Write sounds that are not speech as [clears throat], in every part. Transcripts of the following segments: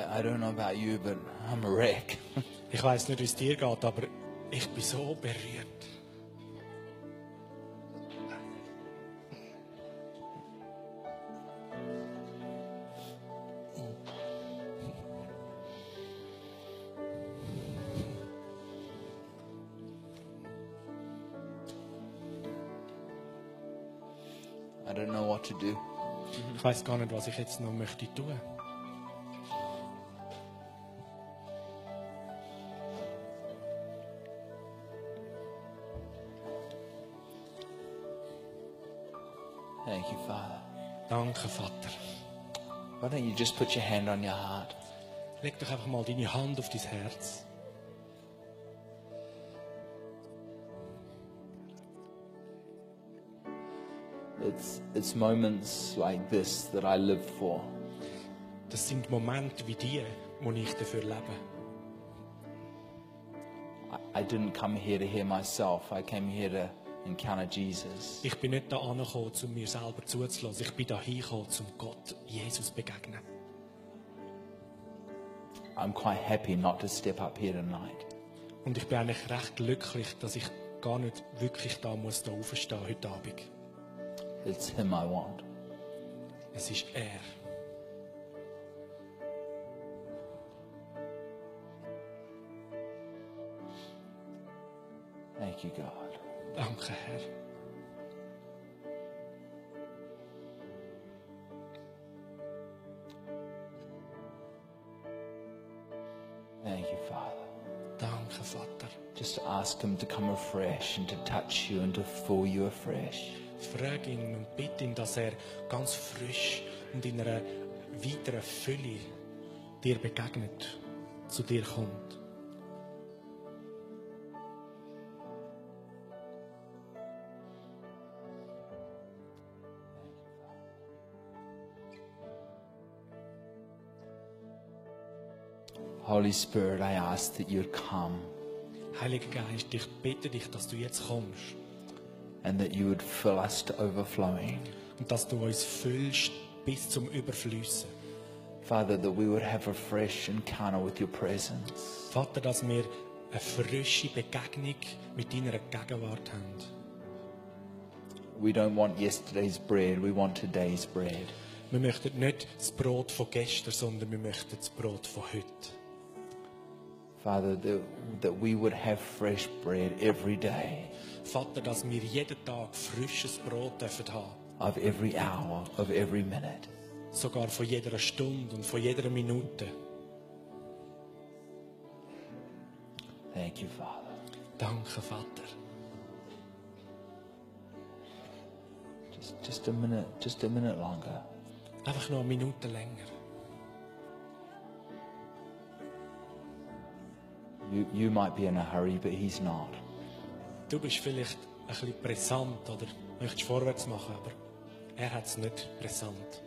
I, I don't know about you, but I'm a wreck. [laughs] Ich weiß nicht, wie es dir geht, aber ich bin so berührt. I don't know what to do. Ich weiß gar nicht, was ich jetzt noch möchte tun. Vater. Why don't you just put your hand on your heart? Leg doch einfach mal deine Hand auf dein Herz. It's, it's moments like this that I live for. Das sind Momente wie die, wo ich dafür lebe. I, I didn't come here to hear myself, I came here to. Ich bin nicht da angekommen, um mir selber zuzulassen. Ich bin da hingekommen, um Gott, Jesus zu begegnen. I'm quite happy not to step up here tonight. Und ich bin eigentlich recht glücklich, dass ich gar nicht wirklich da muss da aufstehen heute Abend. It's Him I want. Es ist er. Thank you, God. Danke, Herr. Thank you, Father. Danke, Vater. Just ask Him to come afresh and to touch you and to fill you afresh. Frag ihn und bitte ihn, dass er ganz frisch und in einer weiteren Fülle dir begegnet, zu dir kommt. Holy Spirit, I ask that you'd come Heiliger Geist, ich bitte dich, dass du jetzt kommst and that you would fill us to overflowing. und dass du uns füllst bis zum Überflüssen. Father, that we would have a fresh encounter with your presence. Vater, dass wir eine frische Begegnung mit deiner Gegenwart haben. We don't want yesterday's bread, we want today's bread. Wir möchten nicht das Brot von gestern, sondern wir möchten das Brot von heute. Father, that, that we would have fresh bread every day, Vater, dass wir jeden Tag frisches Brot dürfen haben. of every hour, of every minute. Sogar von jeder Stunde und von jeder Minute. Thank you, Father. Danke, Vater. Just, just a minute, just a minute longer. Einfach noch eine Minute länger. You, you might be in a hurry, but He's not. Du bist vielleicht ein bisschen brisant oder möchtest vorwärts machen, aber er hat es nicht brisant.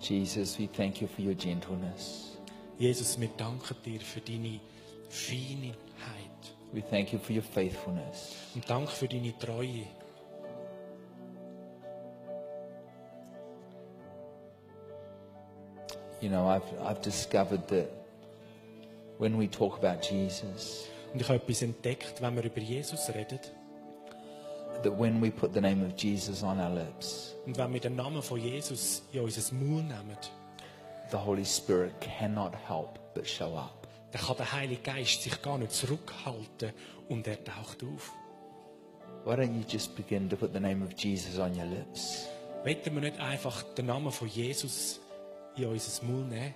Jesus, we thank you for your gentleness. Jesus, wir danken dir für deine Feinheit We thank you for your faithfulness. und danke für deine Treue. You know, I've, I've discovered that when we talk about Jesus, Und ich habe etwas entdeckt, wenn wir über Jesus reden that when we put the name of Jesus on our lips, und wenn wir den Namen von Jesus in unser Maul nehmen, the Holy Spirit cannot help but show up. dann kann der Heilige Geist sich gar nicht zurückhalten und er taucht auf. Why don't you just begin to put the name of Jesus on your lips? Wollen wir nicht einfach den Namen von Jesus in unser Maul nehmen?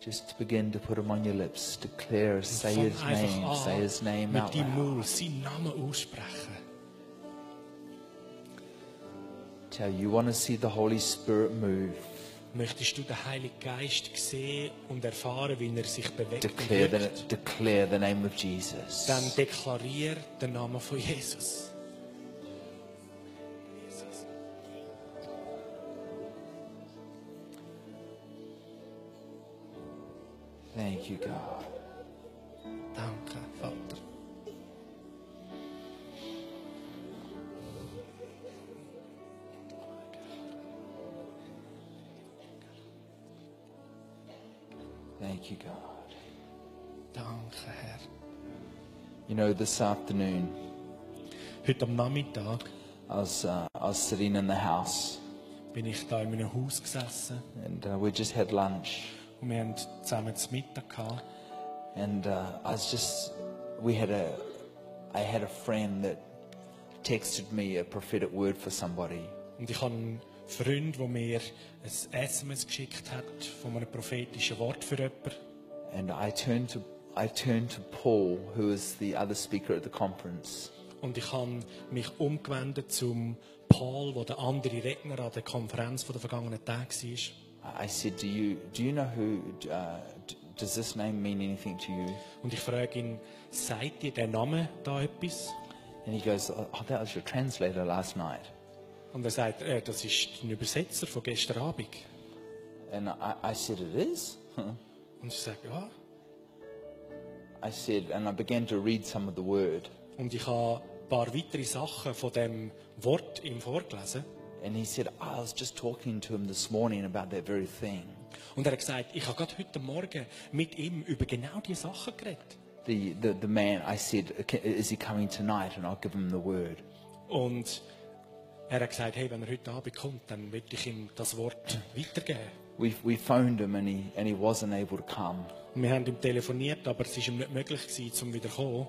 Just begin to put him on your lips. Declare, say his name, say his name out loud. Maul seinen Namen aussprechen. Tell you, you want to see the Holy Spirit move. Möchtest du den Heiligen Geist sehen und erfahren, wie er sich bewegt Declare the, declare the name of Jesus. Dann deklarier den Namen von. Jesus. Thank you, God. Danke, Vater. Thank you, God. Danke, Herr. You know, this afternoon, heute am Nachmittag, I was, uh, I sitting in the house, bin ich da in Haus gesessen and uh, we just had lunch. Wir haben zusammen zu Mittag gehabt. And uh, I was just, we had a, I had a friend that texted me a prophetic word for somebody. Und ich habe einen Freund, der mir ein SMS geschickt hat von einem prophetischen Wort für jemanden. And I turned to, I turned to Paul, who was the other speaker at the conference. Und ich habe mich umgewendet zum Paul, der der andere Redner an der Konferenz von der vergangenen Tage war. I said, do you, do you know who, uh, does this name mean anything to you? Und ich frage ihn, sagt dir der Name da etwas? And he goes, oh, that was your translator last night. Und er sagt, äh, das ist ein Übersetzer von gestern Abend. And I, I said, it is? [laughs] Und ich sage, ja. I said, and I began to read some of the word. Und ich habe ein paar weitere Sachen von dem Wort ihm vorgelesen. And he said, I was just talking to him this morning about that very thing. Und er hat gesagt, ich habe gerade heute Morgen mit ihm über genau diese Sachen geredet. The, the, the man, I said, "Okay, is he coming tonight? And I'll give him the word. Und er hat gesagt, hey, wenn er heute Abend kommt, dann will ich ihm das Wort weitergeben. We, we phoned him and he, and he wasn't able to come. Und wir haben ihm telefoniert, aber es war ihm nicht möglich, gewesen, um wieder zu kommen.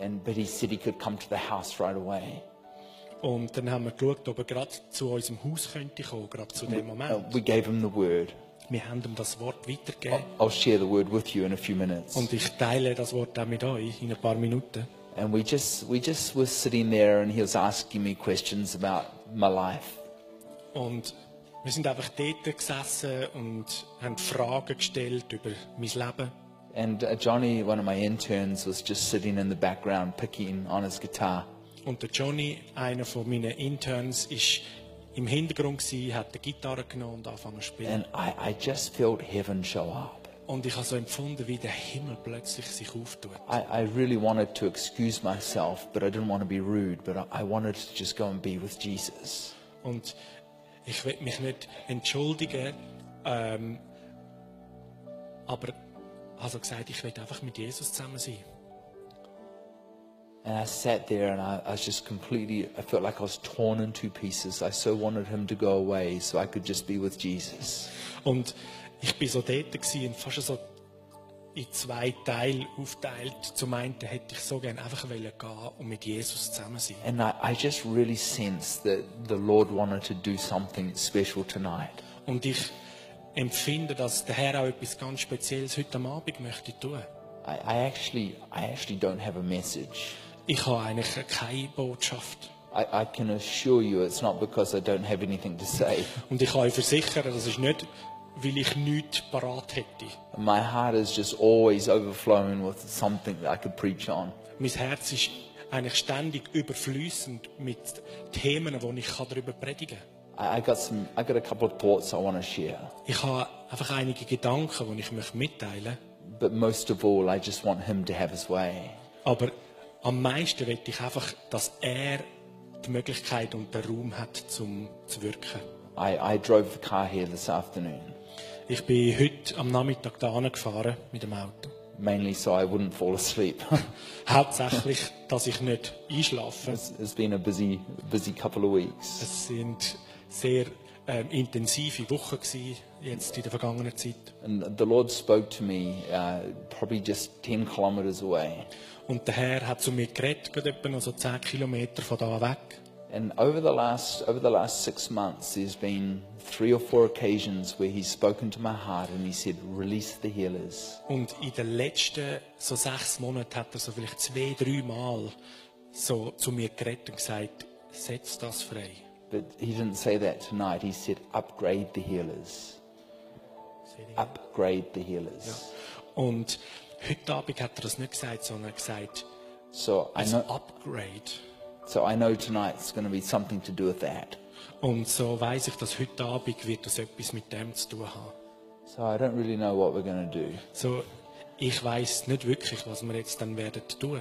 And, but he said he could come to the house right away. Und dann haben wir geschaut, ob er gerade zu unserem Haus könnte kommen, gerade zu dem Uh, Moment. we gave him the word. Wir haben ihm das Wort weitergegeben. I'll share the word with you in a few minutes. Und ich teile das Wort auch mit euch in ein paar Minuten. And we just, we just were sitting there and he was asking me questions about my life. Und wir sind einfach dort gesessen und haben Fragen gestellt über mein Leben. And uh, Johnny, one of my interns, was just sitting in the background picking on his guitar. Und der Johnny, einer von meinen Interns, ist im Hintergrund gewesen, hat die Gitarre genommen und angefangen zu spielen. And I, I just felt heaven show up. Und ich habe so empfunden, wie der Himmel plötzlich sich auftut. I, I really wanted to excuse myself, but I didn't want to be rude, but I, I wanted to just go and be with Jesus. Und ich will mich nicht entschuldigen, ähm, aber also gesagt, ich will einfach mit Jesus zusammen sein. And I sat there and I, I was just completely, I felt like I was torn in two pieces. I so wanted him to go away so I could just be with Jesus. Und ich bin so dort gewesen fast so in zwei Teile aufteilt. Zum einen hätte ich so gerne einfach wollen gehen und mit Jesus zusammen sein. And I, I just really sensed that the Lord wanted to do something special tonight. Und ich empfinde, dass der Herr auch etwas ganz Spezielles heute Abend möchte tun. I, I actually, I actually don't have a message. Ich habe eigentlich keine Botschaft. I, I can assure you it's not because I don't have anything to say. Und ich kann euch versichern, das ist nicht, weil ich nichts parat hätte. My heart is just always overflowing with something that I could preach on. Mein Herz ist eigentlich ständig überfließend mit Themen, wo ich darüber predigen kann. I, I got some, I got a couple of thoughts I want to share. Ich habe einfach einige Gedanken, die ich möchte mitteilen möchte. But most of all, I just want him to have his way. Aber am meisten will ich einfach, dass er die Möglichkeit und den Raum hat, zum zu wirken. I, I drove the car here this afternoon, Ich bin heute am Nachmittag da gefahren mit dem Auto. mainly so I wouldn't fall asleep. [laughs] Hauptsächlich, dass ich nicht einschlafe. it's, it's been a busy, busy couple of weeks. Es sind sehr ähm, intensive Wochen gewesen, jetzt in der vergangenen Zeit. And the Lord spoke to me uh, probably just 10 kilometers away. Und der Herr hat zu mir geredet, gerade etwa noch so 10 Kilometer von da weg. And over the last over the last six months, there's been three or four occasions where He's spoken to my heart and He said, "Release the healers." Und in den letzten so sechs Monaten hat er so vielleicht zwei, drei Mal so zu mir geredet und gesagt, setz das frei. But He didn't say that tonight. He said, "Upgrade the healers. Upgrade the healers." Und heute Abend hat er das nicht gesagt, sondern gesagt, So I know. Upgrade. So I know tonight's going to be something to do with that. Und so weiß ich, dass heute Abend wird das etwas mit dem zu tun haben. So I don't really know what we're going to do, So, ich weiß nicht wirklich, was wir jetzt dann werden tun.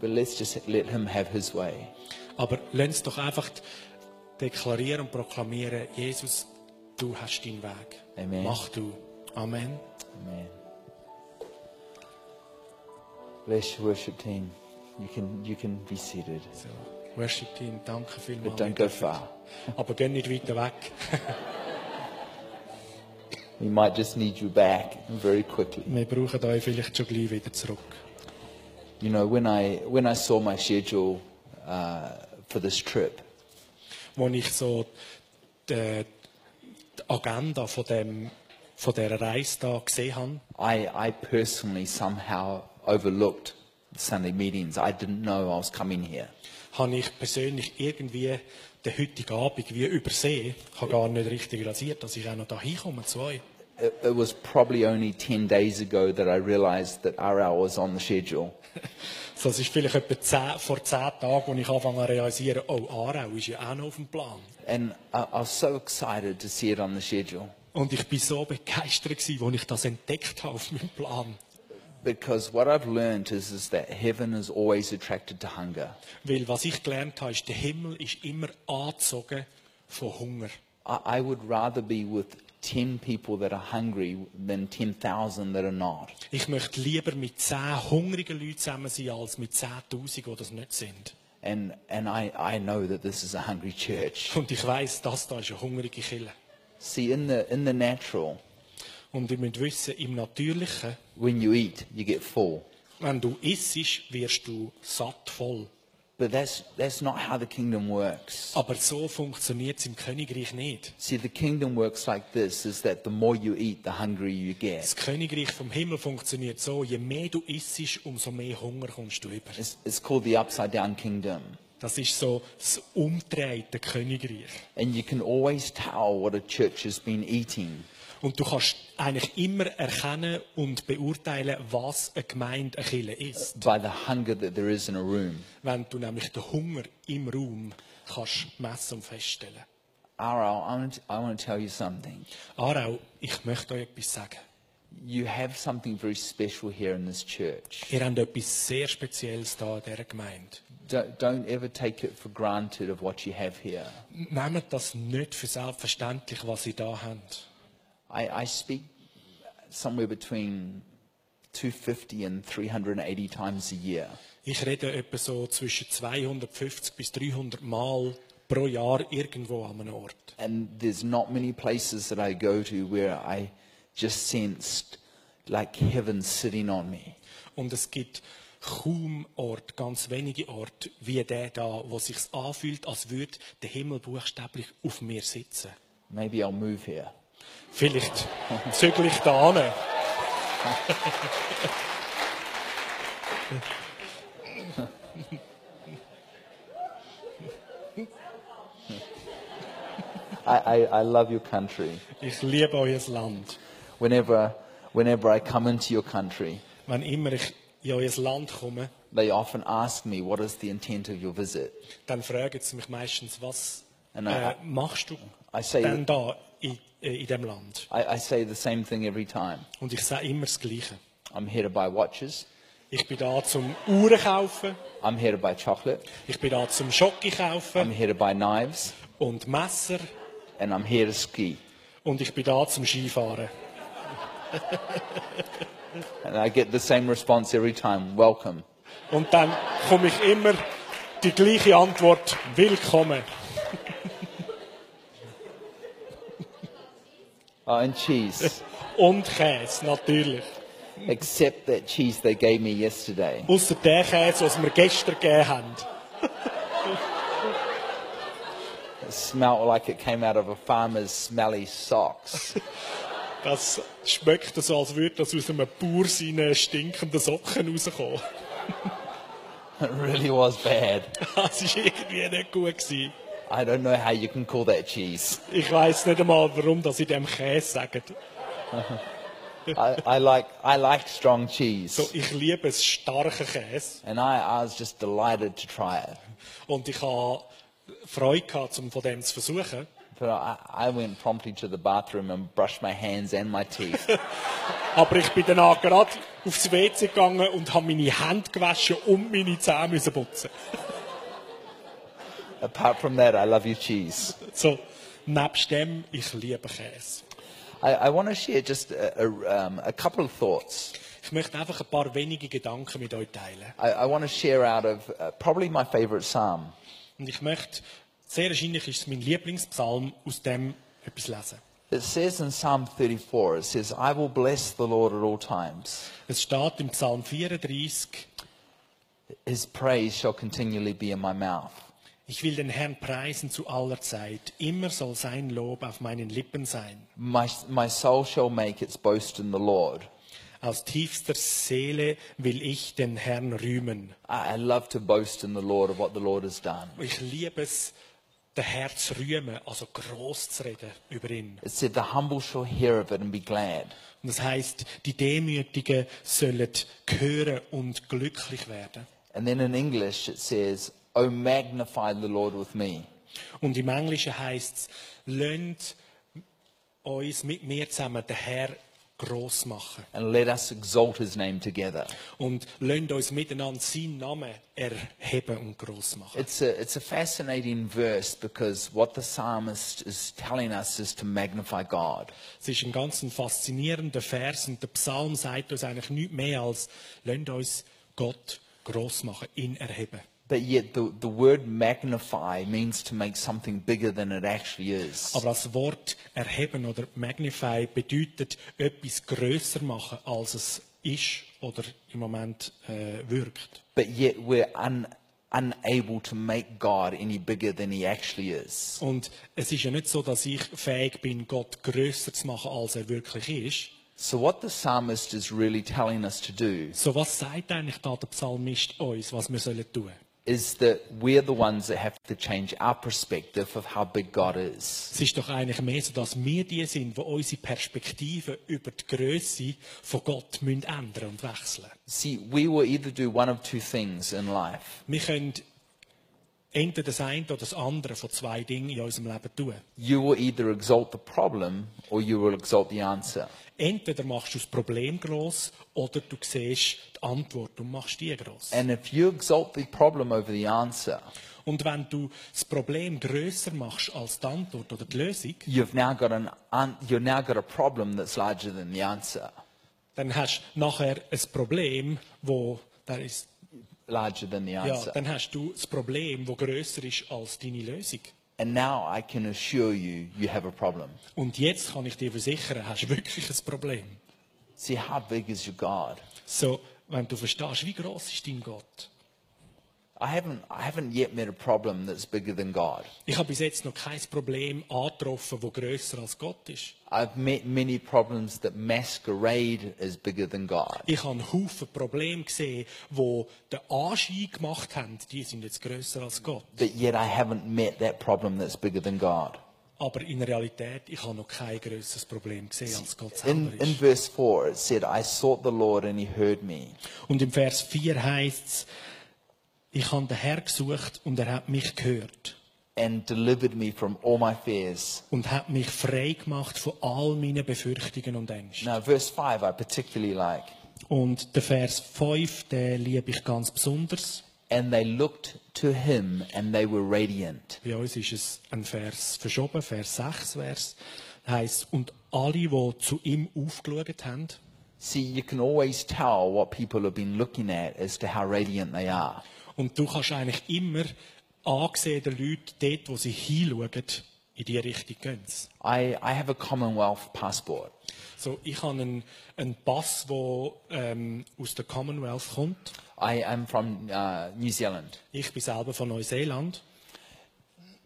but let's just let Him have His way. Aber lass uns doch einfach deklarieren und proklamieren, Jesus, du hast deinen Weg. Amen. Mach du. Amen. Amen. Bless your worship team. You can, you can be seated, So, Worship Team, danke but vielmals. don't go far. Aber geh nicht weiter weg. [laughs] We might just need you back very quickly. Wir brauchen euch vielleicht schon gleich wieder zurück. You know, when I, when I saw my schedule uh, for this trip, Als ich so die, die Agenda von, dem, von dieser Reise da gesehen habe, I, I personally somehow overlooked Sunday meetings. I didn't know I was coming here. habe ich persönlich irgendwie den heutigen Abend wie übersehen. Ich habe gar nicht richtig realisiert, dass ich auch noch da hinkomme zu euch. It, it was probably only 10 days ago that I realized that RL was on the schedule. [laughs] So, es ist vielleicht etwa zehn, vor zehn Tagen, als ich anfange zu realisieren, oh, Aarau ist ja auch noch auf dem Plan. And I, I was so excited to see it on the schedule Und ich bin so begeistert gewesen, als ich das entdeckt habe auf meinem Plan. Because what I've learned is, is that heaven is always attracted to hunger. Weil was ich gelernt habe, ist, der Himmel ist immer angezogen von Hunger. I, I would rather be with 10 people that are hungry than 10,000 that are not. Ich möchte lieber mit zehn hungrigen Leuten zusammen sein, als mit 10.000, die das nicht sind. And, and I, I know that this is a hungry church. Und ich weiss, das da ist eine hungrige Kille. See, in the, in the natural, Und ihr müsst wissen, im Natürlichen, when you eat, you get full. wenn du isst, wirst du satt voll. But that's, that's not how the kingdom works. Aber so funktioniert es im Königreich nicht. See, the kingdom works like this, is that the more you eat, the hungrier you get. Das Königreich vom Himmel funktioniert so, je mehr du isst, umso mehr Hunger kommst du über. It's, it's called the upside down kingdom. Das ist so das umdrehte Königreich. And you can always tell what a church has been eating Und du kannst eigentlich immer erkennen und beurteilen, was eine Gemeinde, eine Kirche ist. by the hunger that there is in a room. Wenn du nämlich den Hunger im Raum kannst messen und feststellen. Aral, I want, to, I want to tell you something. Aarau, ich möchte euch etwas sagen. You have something very special here in this church. Ihr habt etwas sehr Spezielles da in dieser Gemeinde. Don't, don't ever take it for granted of what you have here. Nehmt das nicht für selbstverständlich, was ihr da habt. I, I speak somewhere between 250 and 380 times a year. Ich rede etwa so zwischen 250 bis 300 Mal pro Jahr irgendwo an einem Ort. And there's not many places that I go to where I just sensed like heaven sitting on me. Und es gibt kaum Ort, ganz wenige Orte, wie der da, wo sich anfühlt, als würde der Himmel buchstäblich auf mir sitzen. Maybe I'll move here. Vielleicht zügel ich da an. I, I, I love your country. Ich liebe euer Land. Whenever, whenever I come into your country, Wenn immer ich in euer Land komme, they often ask me, What is the intent of your visit? dann fragen sie mich meistens, was And I- äh, machst du I say- denn da in, äh, in dem Land? I, I say the same thing every time. Und ich sage immer das Gleiche. I'm here to buy watches. Ich bin da zum Uhren kaufen, I'm here to buy chocolate. ich bin da zum Schocke I'm kaufen here to buy knives. und Messer And I'm here to ski. und ich bin da zum Skifahren. And I get the same response every time. Welcome. Und dann komme ich immer die gleiche Antwort, willkommen. And cheese. [laughs] Und Käse, natürlich. Except that cheese they gave me yesterday. Außer der Käse, was wir gestern gegeben haben. It smelled like it came out of a farmer's smelly socks. [laughs] Das schmeckt so, als würde das aus einem Bauer seinen stinkenden Socken rauskommen. [laughs] It really was bad. Das war irgendwie nicht gut. Gewesen. I don't know how you can call that cheese. Ich weiß nicht einmal, warum das in dem Käse sagen. [laughs] I, I like I like strong cheese, So, ich liebe es starken Käse. and I, I was just delighted to try it. Und ich habe Freude gehabt, um von dem zu versuchen. But I, I went promptly to the bathroom and brushed my hands and my teeth. [laughs] Aber ich bin danach gerade aufs WC gegangen und habe meine Hände gewaschen und meine Zähne müssen putzen. Apart from that, I love your cheese. So, nebst dem, ich liebe Käse. I, I want to share just a, a, um, a couple of thoughts. Ich möchte einfach ein paar wenige Gedanken mit euch teilen. I, I want to share out of uh, probably my favorite psalm. Und ich möchte, sehr wahrscheinlich ist es mein Lieblingspsalm, aus dem etwas lesen. It says in Psalm 34, it says, I will bless the Lord at all times. Es steht im Psalm 34, His praise shall continually be in my mouth. Ich will den Herrn preisen zu aller Zeit. Immer soll sein Lob auf meinen Lippen sein. My, my soul shall make its boast in the Lord. Aus tiefster Seele will ich den Herrn rühmen. I, I love to boast in the Lord of what the Lord has done. Ich liebe es, den Herrn zu rühmen, also groß zu reden über ihn. It said, The humble shall hear of it and be glad. Und das heißt, die Demütigen sollen hören und glücklich werden. And then in English it says, Oh, magnify the Lord with me. Und im Englischen heißt es, lasst uns mit mir zusammen den Herr groß machen. and let us exalt his name together. Und lasst uns miteinander seinen Namen erheben und groß machen. It's a, it's a fascinating verse because what the psalmist is telling us is to magnify God. Es ist ein ganz faszinierender Vers und der Psalm sagt uns eigentlich nichts mehr als, lasst uns Gott groß machen, ihn erheben. But yet the, the word magnify means to make something bigger than it actually is. Aber das Wort erheben oder magnify bedeutet etwas größer machen, als es ist oder im Moment äh, wirkt. But yet we're un, unable to make God any bigger than he actually is. Und es ist ja nicht so, dass ich fähig bin, Gott größer zu machen, als er wirklich ist. So what the psalmist is really telling us to do So was sagt eigentlich da der Psalmist uns, was wir sollen tun? Is that we're the ones that have to change our perspective of how big God is. Es ist doch eigentlich mehr so, dass wir die sind, die unsere Perspektive über die Größe von Gott müssen ändern und wechseln. See, we will either do one of two things in life. Wir können entweder das eine oder das andere von zwei Dingen in unserem Leben tun. You will either exalt the problem or you will exalt the answer. Entweder machst du das Problem groß oder du siehst die Antwort und machst die groß. And if you exalt the problem over the answer, Und wenn du das Problem größer machst als die Antwort oder die Lösung, you've now got an you've now got a problem that's larger than the answer, dann hast du nachher ein Problem, wo da ist, larger than the ja, answer. dann hast du das Problem, wo größer ist als deine Lösung. And now I can assure you, you have a problem. Und jetzt kann ich dir versichern, hast du wirklich ein Problem. See, how big is your God? So, wenn du verstehst, wie groß ist dein Gott? I haven't, I haven't yet met a problem that's bigger than God. Ich habe bis jetzt noch kein Problem angetroffen, das größer als Gott ist. I've met many problems that masquerade as bigger than God. Ich habe einen Haufen Probleme gesehen, wo den Anschein gemacht haben, die sind jetzt größer als Gott. But yet I haven't met that problem that's bigger than God. Aber in Realität, ich habe noch kein größeres Problem gesehen, als Gott In, selber in ist. verse 4, it said, I sought the Lord and he heard me. Und im Vers 4 heißt es, ich habe den Herr gesucht und er hat mich gehört and delivered me from all my fears. und hat mich frei gemacht von all meinen Befürchtungen und Ängsten. Now, verse 5 I particularly like. Und der Vers 5, den liebe ich ganz besonders. And they looked to him and they were radiant. Bei uns ist es ein Vers verschoben, Vers 6 Vers. heißt und alle, die zu ihm aufgeschaut haben, See, you can always tell what people have been looking at as to how radiant they are. Und du kannst eigentlich immer ansehen den Leuten dort, wo sie hinschauen, in die Richtung gehen. I, I have a Commonwealth passport. So, ich habe einen, einen Pass, der ähm, aus der Commonwealth kommt. I am from uh, New Zealand. Ich bin selber von Neuseeland.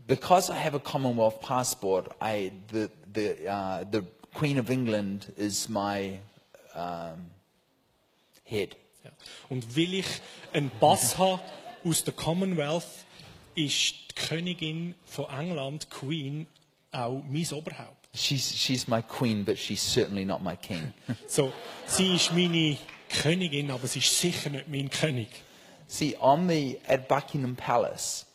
Because I have a Commonwealth passport, I, the, the, uh, the Queen of England is my um, head. Ja. Und weil ich einen Pass habe aus der Commonwealth, ist die Königin von England, Queen, auch mein Oberhaupt. She's, she's my queen, but she's certainly not my king. [laughs] So, sie ist meine Königin, aber sie ist sicher nicht mein König. See, on the, at Buckingham Palace,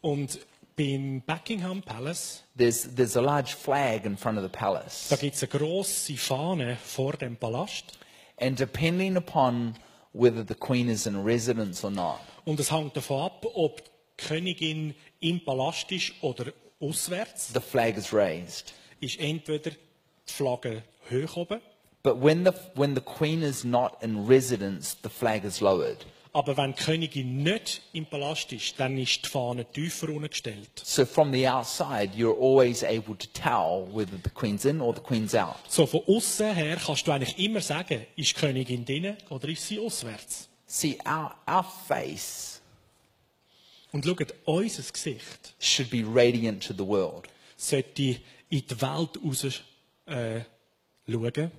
Und beim Buckingham Palace, there's, there's a large flag in front of the palace. da gibt es eine grosse Fahne vor dem Palast. And depending upon whether the queen is in residence or not, Und es hängt davon ab, ob die Königin im Palast ist oder auswärts. the flag is raised. Ist entweder die Flagge hoch oben But when the, when the queen is not in residence, the flag is lowered. Aber wenn die Königin nicht im Palast ist, dann ist die Fahne tiefer ungestellt. So from the outside, you're always able to tell whether the queen's in or the queen's out. So von außen her kannst du eigentlich immer sagen, ist die Königin drinnen oder ist sie auswärts? See, our, our face Und schaut, unser Gesicht should be radiant to the world. sollte in die Welt raus äh, schauen.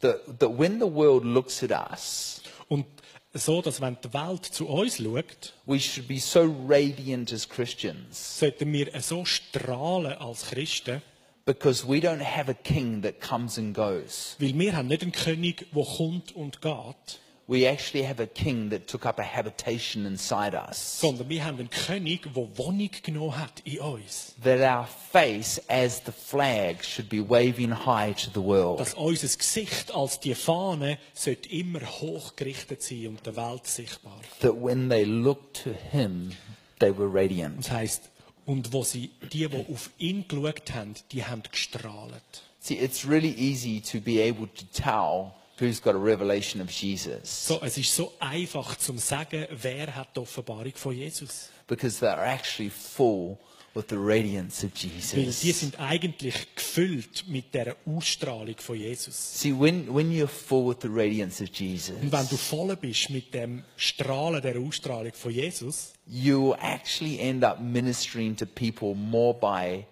That, that when the world looks at us, Und so, dass wenn die Welt zu uns schaut, we should be so radiant as Christians sollten wir so strahlen als Christen, because we don't have a king that comes and goes. weil wir haben nicht einen König, der kommt und geht, We actually have a king that took up a habitation inside us. sondern wir haben einen König, der Wohnung genommen hat in uns. That our face as the flag should be waving high to the world. Dass unser Gesicht als die Fahne sollte immer hochgerichtet sein und der Welt sichtbar. That when they looked to him, they were radiant. Das und wo sie, die, die auf ihn geschaut haben, die haben gestrahlt. See, it's really easy to be able to tell who's got a revelation of Jesus So, es ist so einfach zum sagen, wer hat die Offenbarung von Jesus. because they're actually full with the radiance of Weil die Jesus. sind eigentlich gefüllt mit der Ausstrahlung von Jesus. See, when, when you're full with the radiance of Und Jesus, wenn du voll bist mit dem Strahlen der Ausstrahlung von Jesus, you actually end up ministering to people more by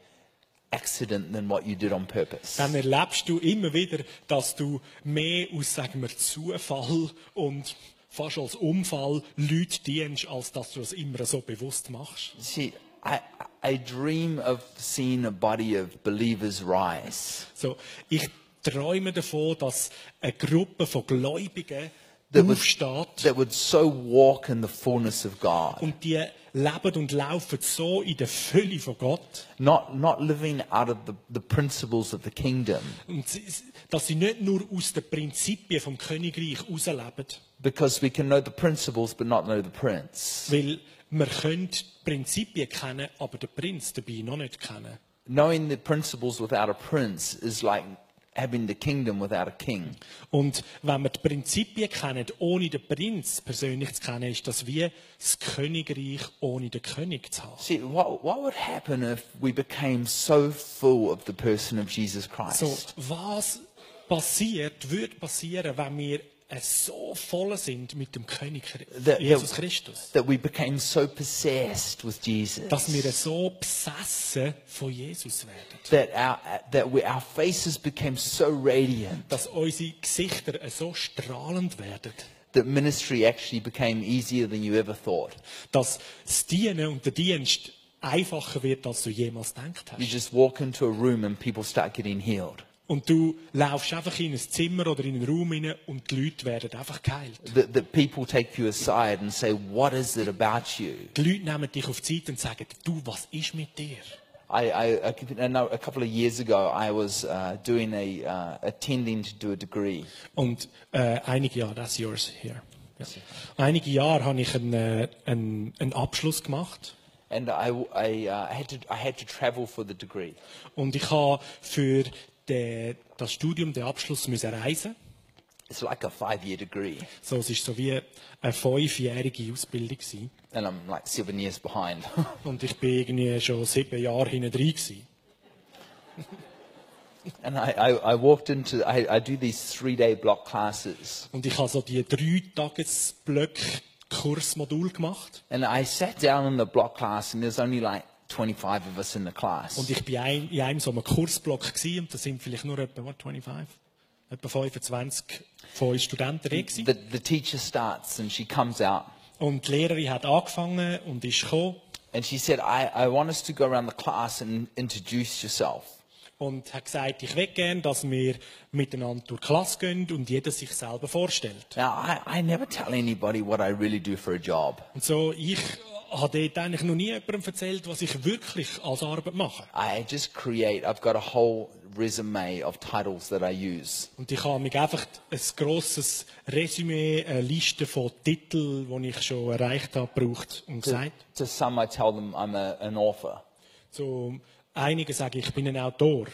accident than what you did on purpose. dann erlebst du immer wieder, dass du mehr aus, sagen wir, Zufall und fast als Unfall Leute dienst, als dass du es immer so bewusst machst. See, I, I dream of seeing a body of believers rise. So, ich träume davon, dass eine Gruppe von Gläubigen That would, aufsteht that would so walk in the fullness of God, und die leben und laufen so in der Fülle von Gott. not, not living out of the, the principles of the kingdom, Und sie- dass sie nicht nur aus den Prinzipien vom Königreich herausleben, because we can know the principles but not know the prince. weil wir können die Prinzipien kennen, aber den Prinz dabei noch nicht kennen. Knowing the principles without a prince is like having the kingdom without a king. Und wenn wir die Prinzipien kennen, ohne den Prinz persönlich zu kennen, ist das wie das Königreich ohne den König zu haben. See, what, what would happen if we became so full of the person of Jesus Christ? So, was passiert, würde passieren, wenn wir so voll sind mit dem König Jesus Christus? that we became so possessed with Jesus Dass wir so besessen von Jesus werden. that our that we, our faces became so radiant Dass unsere Gesichter so strahlend werden. that ministry actually became easier than you ever thought. Dass das Dienen und der Dienst einfacher wird, als du jemals gedacht You hast. just walk into a room and people start getting healed. Und du laufst einfach in ein Zimmer oder in einen Raum hinein und die Leute werden einfach geheilt. That, that people take you aside and say, "What is it about you?" Die Leute nehmen dich auf die Zeit und sagen, du, was ist mit dir? I, I, a couple of years ago, I was uh, doing a uh, attending to do a degree, Und äh, einige Jahre, that's yours here. Ja. Einige Jahre habe ich einen, äh, einen, einen Abschluss gemacht and I, I, uh, had to I had to travel for the degree. und ich habe für den, das Studium, den Abschluss, müssen reisen. It's like a five-year degree, So, es ist so wie eine fünfjährige Ausbildung gewesen. and I'm like seven years behind. [laughs] Und ich bin irgendwie schon sieben Jahre hinten drin gewesen. and I, I, I walked into I, I do these three-day block classes, Und ich habe so die drei Tagesblöcke Kursmodul gemacht. and I sat down in the block class, and there's only like 25 of us in the class. Und ich bin ein, in einem so einem Kursblock gewesen, und da sind vielleicht nur etwa, what, 25? Etwa 25 von uns Studenten gewesen. the, the teacher starts, and she comes out, Und die Lehrerin hat angefangen und ist gekommen and she said, I, I want us to go around the class and introduce yourself. und hat gesagt, ich will gerne, dass wir miteinander durch die Klasse gehen und jeder sich selber vorstellt. Now, I, I never tell anybody what I really do for a job. Und so, ich habe dort eigentlich noch nie jemandem erzählt, was ich wirklich als Arbeit mache. I just create, I've got a whole resume of titles that I use. Und ich habe mich einfach ein grosses Resümee, eine Liste von Titeln, die ich schon erreicht habe, gebraucht und To, gesagt. to some, I tell them I'm a, an author. So, einige sagen, ich bin ein Autor.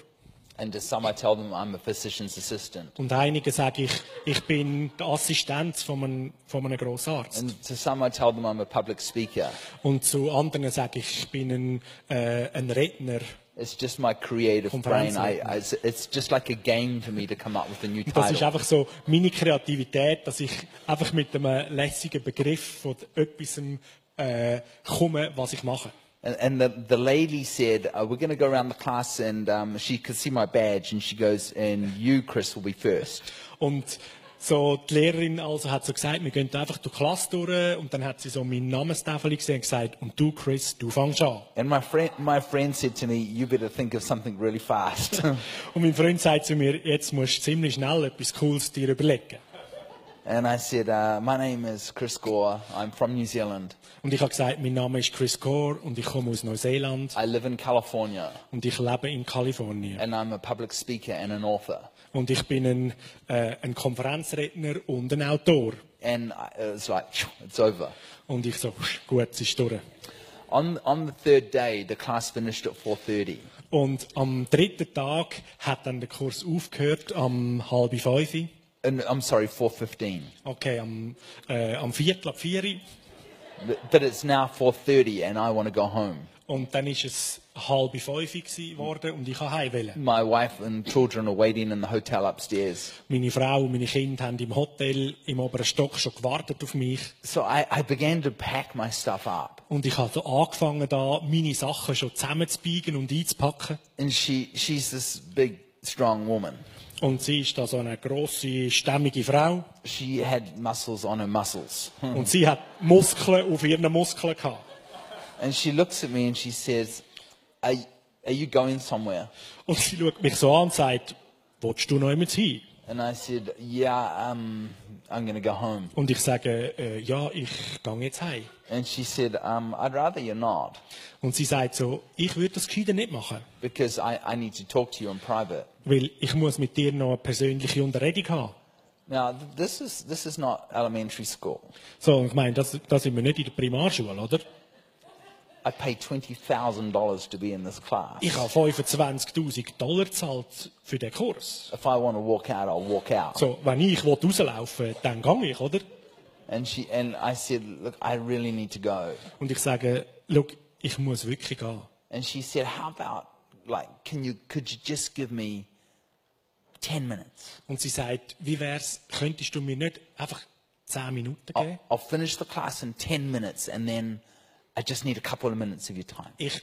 And to some, I tell them I'm a physician's assistant. Und einigen sage ich, ich bin der Assistenz von einem, von einem Grossarzt. And to some, I tell them I'm a public speaker. Und zu anderen sage ich, ich bin ein, äh, ein Redner. It's just my creative brain. I, I, it's- just like a game for me to come up with a new Das ist title. einfach so meine Kreativität, dass ich einfach mit einem lässigen Begriff von etwas äh, komme, was ich mache. And, and the, the lady said, uh, we're going to go around the class and um, she could see my badge and she goes, and you, Chris, will be first. Und so die Lehrerin also hat so gesagt, wir gehen einfach durch die Klasse durch und dann hat sie so mein Namenstafel gesehen und gesagt, und du Chris, du fängst an. And my friend, my friend said to me, you better think of something really fast. [laughs] Und mein Freund sagt zu mir, jetzt musst du ziemlich schnell etwas Cooles dir überlegen. And I said, uh, my name is Chris Gore. I'm from New Zealand. Und ich habe gesagt, mein Name ist Chris Gore und ich komme aus Neuseeland I live in California und ich lebe in Kalifornien. and I'm a public speaker and an author. Und ich bin ein, äh, ein Konferenzredner und ein Autor. And I, it was like, it's over. Und ich so, gut, es ist durch. On, on the third day, the class finished at 4.30. Und am dritten Tag hat dann der Kurs aufgehört, am halb fünf. I'm sorry, 4.15. Okay, am, äh, am Viertel ab vier. But, but it's now 4.30 and I want to go home. Und dann ist es halb fünf geworden und ich wollen. My wife and children are waiting in the hotel upstairs. Meine Frau und meine Kinder haben im Hotel im oberen Stock schon gewartet auf mich. So I, I began to pack my stuff up. Und ich habe angefangen, da meine Sachen schon zusammenzubiegen und einzupacken. And she, she's this big, strong woman. Und sie ist da so eine grosse, stämmige Frau. She had muscles on her muscles. [laughs] Und sie hat Muskeln auf ihren Muskeln gehabt. And she looks at me and she says, Are, are you going somewhere? Und sie schaut mich so an und sagt, willst du noch jemand hin? And I said, Yeah, um, I'm going to go home. Und ich sage, äh, ja, ich gehe jetzt heim. And she said, um, I'd rather you're not Und sie sagt so, ich würde das gescheiter nicht machen, because I, I need to talk to you in private. weil ich muss mit dir noch eine persönliche Unterredung haben. Now, th- this is, this is not elementary school. So, ich meine, das, das sind wir nicht in der Primarschule, oder? I pay $20,000 to be in this class. Ich habe 25'000 Dollar gezahlt für den Kurs. If I want to walk out, I'll walk out. So, wenn ich rauslaufen will, dann gehe ich, oder? And, she, and I said, Look, I really need to go. Und ich sage, schau, ich muss wirklich gehen. And she said, How about, like, can you, could you just give me 10 minutes? Und sie sagt, wie wär's, könntest du mir nicht einfach 10 Minuten I'll, geben? I'll finish the class in 10 minutes and then I just need a couple of minutes of your time. Ich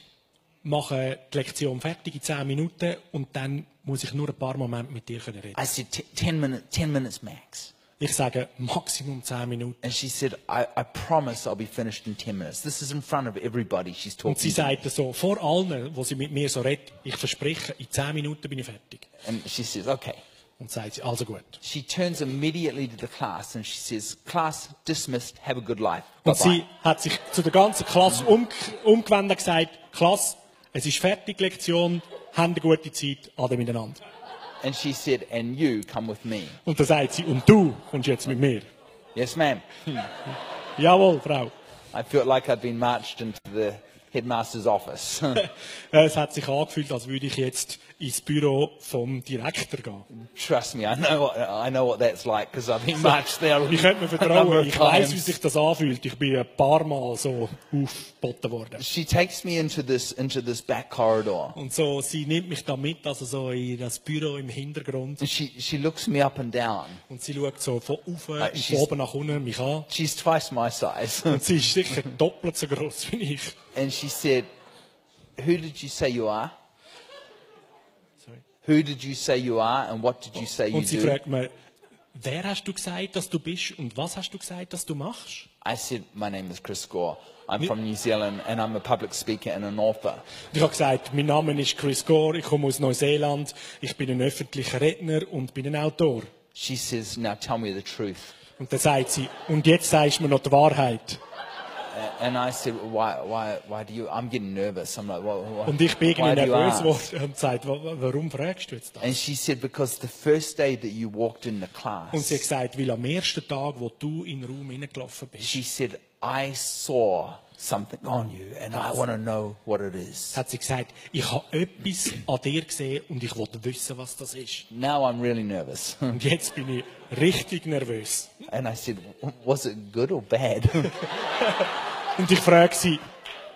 mache die Lektion fertig in 10 Minuten und dann muss ich nur ein paar Momente mit dir reden. I said, "T- 10, minute, 10 minutes max. Ich sage Maximum 10 Minuten. And she said, I, I promise I'll be finished in 10 minutes. This is in front of everybody she's Und sie talking to. sagt so, vor allen, wo sie mit mir so redet, ich verspreche, in 10 Minuten bin ich fertig. And she says, okay. Und sagt sie, also gut. She turns immediately to the class and she says, class dismissed, have a good life. Und Bye-bye. sie hat sich zu der ganzen Klasse um, umgewendet und gesagt, Klasse, es ist fertig, Lektion, habt eine gute Zeit, alle miteinander. And she said, and you come with me. Und dann sagt sie, und du kommst jetzt mit mir. Yes, ma'am. [laughs] Jawohl, Frau. I felt like I'd been marched into the headmaster's office. [laughs] [laughs] Es hat sich angefühlt, als würde ich jetzt ins Büro vom Direktor gehen. Trust me, I know what, I know what that's like because I've been marched there. [laughs] Ich könnte mir vertrauen, ich weiß, wie sich das anfühlt. Ich bin ein paar Mal so aufgeboten worden. She takes me into this into this back corridor. Und so, sie nimmt mich da mit, also so in das Büro im Hintergrund. And she, she looks me up and down. Und sie schaut so von oben von oben nach unten mich an. She's twice my size. [laughs] Und sie ist sicher doppelt so groß wie ich. and she said, Who did you say you are? Who did you say you are? And what did you say you Und sie do? fragt mich, wer hast du gesagt, dass du bist und was hast du gesagt, dass du machst? I said, My name is Chris Gore. I'm from New Zealand and I'm a public speaker and an author. Und ich habe gesagt, mein Name ist Chris Gore, ich komme aus Neuseeland, ich bin ein öffentlicher Redner und bin ein Autor. She says, Now tell me the truth. Und dann sagt sie, und jetzt sagst du mir noch die Wahrheit. And I said, why, why, why do you, I'm getting nervous. I'm like, well, why, Und ich bin irgendwie nervös geworden und sagte, "Wa- wa- warum fragst du jetzt das? And she said, because the first day that you walked in the Und sie hat class, gesagt, weil am ersten Tag, wo du in den Raum hineingelaufen bist, she said, I saw something on you and I want to know what it is. hat sie gesagt, ich habe etwas an dir gesehen und ich wollte wissen, was das ist. Now I'm really nervous. [laughs] Und jetzt bin ich richtig nervös. and I said, was it good or bad? [laughs] Und ich frage sie,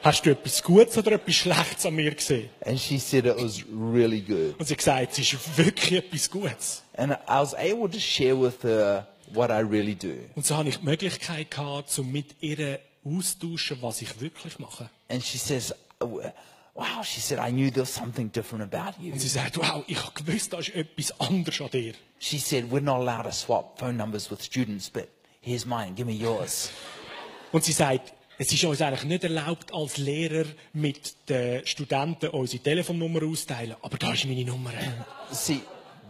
hast du etwas Gutes oder etwas Schlechtes an mir gesehen? and she said it was really good. Und sie hat gesagt, es ist wirklich etwas Gutes. And I was able to share with her what I really do. Und so habe ich die Möglichkeit gehabt, um mit ihr austauschen, was ich wirklich mache. And she says, wow, she said, I knew there was something different about you. Und sie sagt, wow, ich habe gewusst, da ist etwas anderes an dir. She said, we're not allowed to swap phone numbers with students, but here's mine, give me yours. Und sie sagt, es ist uns eigentlich nicht erlaubt, als Lehrer mit den Studenten unsere Telefonnummer auszuteilen. Aber da ist meine Nummer. See,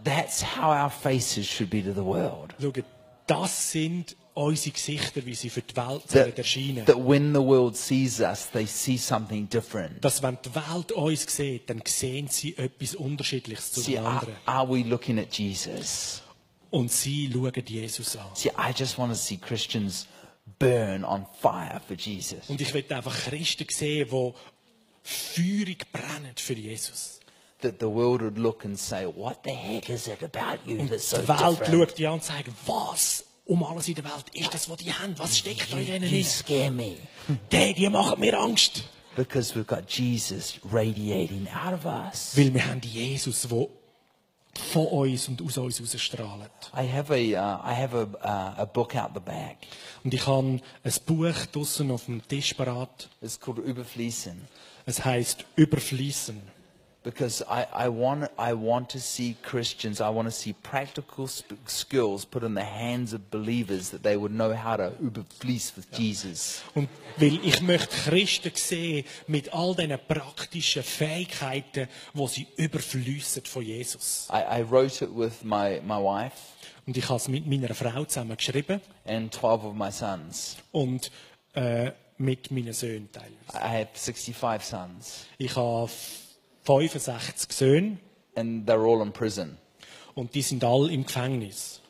that's how our faces should be to the world. Schaut, das sind unsere Gesichter, wie sie für die Welt That, erscheinen. that when the world sees us, they see something different. Dass wenn die Welt uns sieht, dann sehen sie etwas Unterschiedliches zu See, den are, anderen. are we looking at Jesus? Und sie schauen Jesus an. See, I just want to see Christians burn on fire for Jesus. Und ich will einfach Christen sehen, die feurig brennen für Jesus. That the world would look and say, what the heck is it about you that's so Die Welt different? schaut die an und sagt, was um alles in der Welt ist das, was die haben? Was steckt da in denen You scare me. Die, die machen mir Angst. Because we've got Jesus radiating out of us. Weil wir haben Jesus, der von uns und aus uns rausstrahlt. I have a, uh, I have a, uh, a book out the back. Und ich habe ein Buch draussen auf dem Tisch parat. It's called Überfließen. Es heißt Überfließen. Because I, I, want, I want to see Christians, I want to see practical sp- skills put in the hands of believers that they would know how to überfließ with Jesus. Und weil ich möchte Christen sehen mit all diesen praktischen Fähigkeiten, wo sie überfließen von Jesus. I, I wrote it with my, my wife Und ich habe es mit meiner Frau zusammen geschrieben and 12 of my sons. und äh, mit meinen Söhnen teilweise. I have 65 sons, Ich habe 65 Söhne and they're all in prison. und die sind alle im Gefängnis.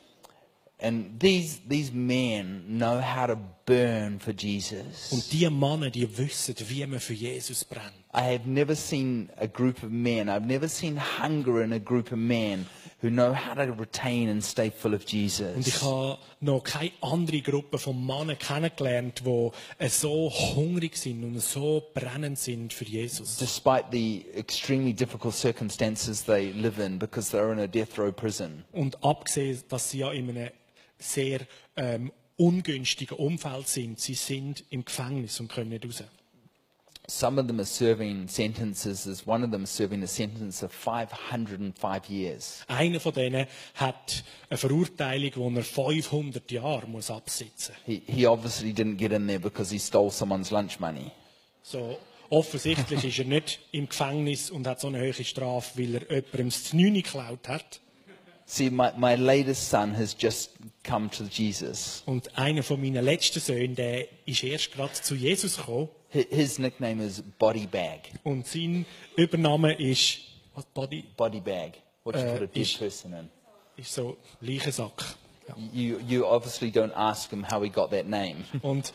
And these, these men know how to burn for Jesus. Und die Männer, die wissen, wie man für Jesus brennt. I have never seen a group of men, I've never seen hunger in a group of men who know how to retain and stay full of Und ich Jesus. habe noch keine andere Gruppe von Männern kennengelernt, die äh, so hungrig sind und so brennend sind für Jesus. Despite the extremely difficult circumstances they live in because they're in a death row prison. Und abgesehen, dass sie ja in einem sehr ähm, ungünstigen Umfeld sind, sie sind im Gefängnis und können nicht raus. Some of them are serving sentences, as one of them is serving a sentence of 505 years. Einer von denen hat eine Verurteilung, wo er 500 Jahre muss absitzen He, he obviously didn't get in there because he stole someone's lunch money. So, offensichtlich ist er nicht im Gefängnis und hat so eine hohe Strafe, weil er jemandem das Znüni geklaut hat. See, my, my latest son has just come to Jesus. Und einer von meinen letzten Söhnen, der ist erst gerade zu Jesus gekommen. Hi- His nickname is Body Bag. Und sein Übername ist, was, Body, Body Bag. What you Uh, put a dead ish. person in? ist so Leichensack. Ja. You, you obviously don't ask him how he got that name. [laughs] Und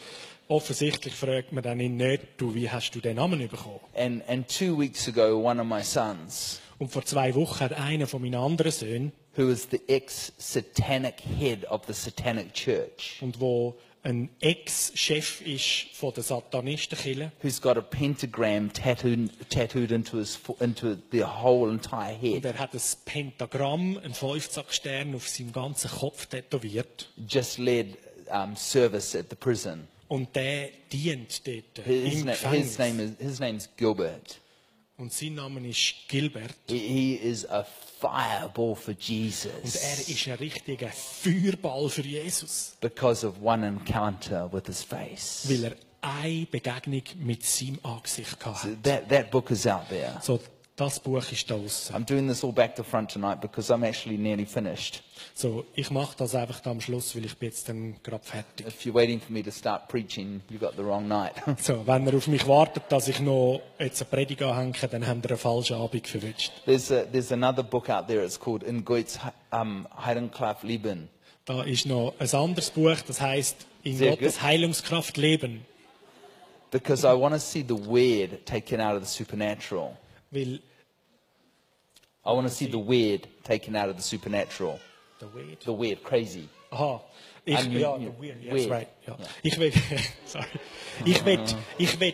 offensichtlich fragt man dann ihn nicht, du, wie hast du den Namen bekommen? and, and two weeks ago, one of my sons, Und vor zwei Wochen hat einer von meinen anderen Söhnen, who is the ex-satanic head of the satanic church, und wo ein Ex-Chef ist von der Satanistenkirche, who's got a pentagram tattooed, tattooed into his into the whole entire und head, er hat ein Pentagramm, einen Fünfzackstern auf seinem ganzen Kopf tätowiert. just led um, service at the prison. Und der dient dort His, im na- Gefängnis. his name is his name's Gilbert. Und sein Name ist Gilbert. He, he is a fireball for Und er Jesus ist ein richtiger Feuerball für Jesus, because of one encounter with his face. weil er eine Begegnung mit seinem Angesicht hatte. That that book is out there. So, Das Buch ist da draussen. I'm doing this all back to front tonight because I'm actually nearly finished. So, ich mache das einfach da am Schluss, weil ich bin jetzt dann gerade fertig. If you're waiting for me to start preaching, you got the wrong night. [laughs] So, wenn ihr auf mich wartet, dass ich noch jetzt eine Predigt anhänge, dann habt ihr einen falschen Abend verwünscht. there's, a, there's another book out there. It's called In Goetz um, Heidenklaff Leben. Da ist noch ein anderes Buch, das heißt In Sehr Gottes gut. Heilungskraft leben. Because I want to see the weird taken out of the supernatural. Weil, I want to see the weird taken out of the supernatural. the weird. The weird, crazy. Aha. Ich, ja, the weird, yes, weird. right. Ja. Ja. Ich will, [laughs] sorry. Ich will, uh-huh. ich will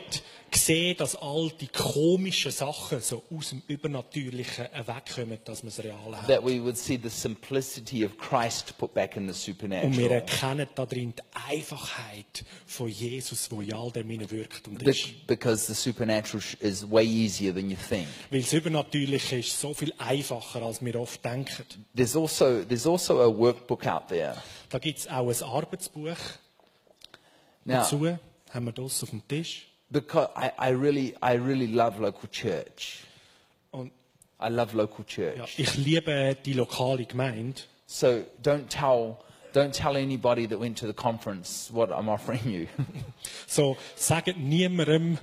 sehen, dass all die komischen Sachen so aus dem Übernatürlichen wegkommen, dass wir es real haben. That we would see the simplicity of Christ put back in the Und wir supernatural. erkennen darin die Einfachheit von Jesus, wo in all dem wirkt und ist. Because the supernatural is way easier than you think. Weil das Übernatürliche ist so viel einfacher, als wir oft denken. There's also, there's also a workbook out there. Da gibt es auch ein Arbeitsbuch Now, dazu, haben wir das auf dem Tisch. Because I, I, really, I really love local church. Und I love local ja, church. ich liebe die lokale Gemeinde. So don't tell, don't tell anybody that went to the conference what I'm offering you. [laughs] So, sagt niemandem,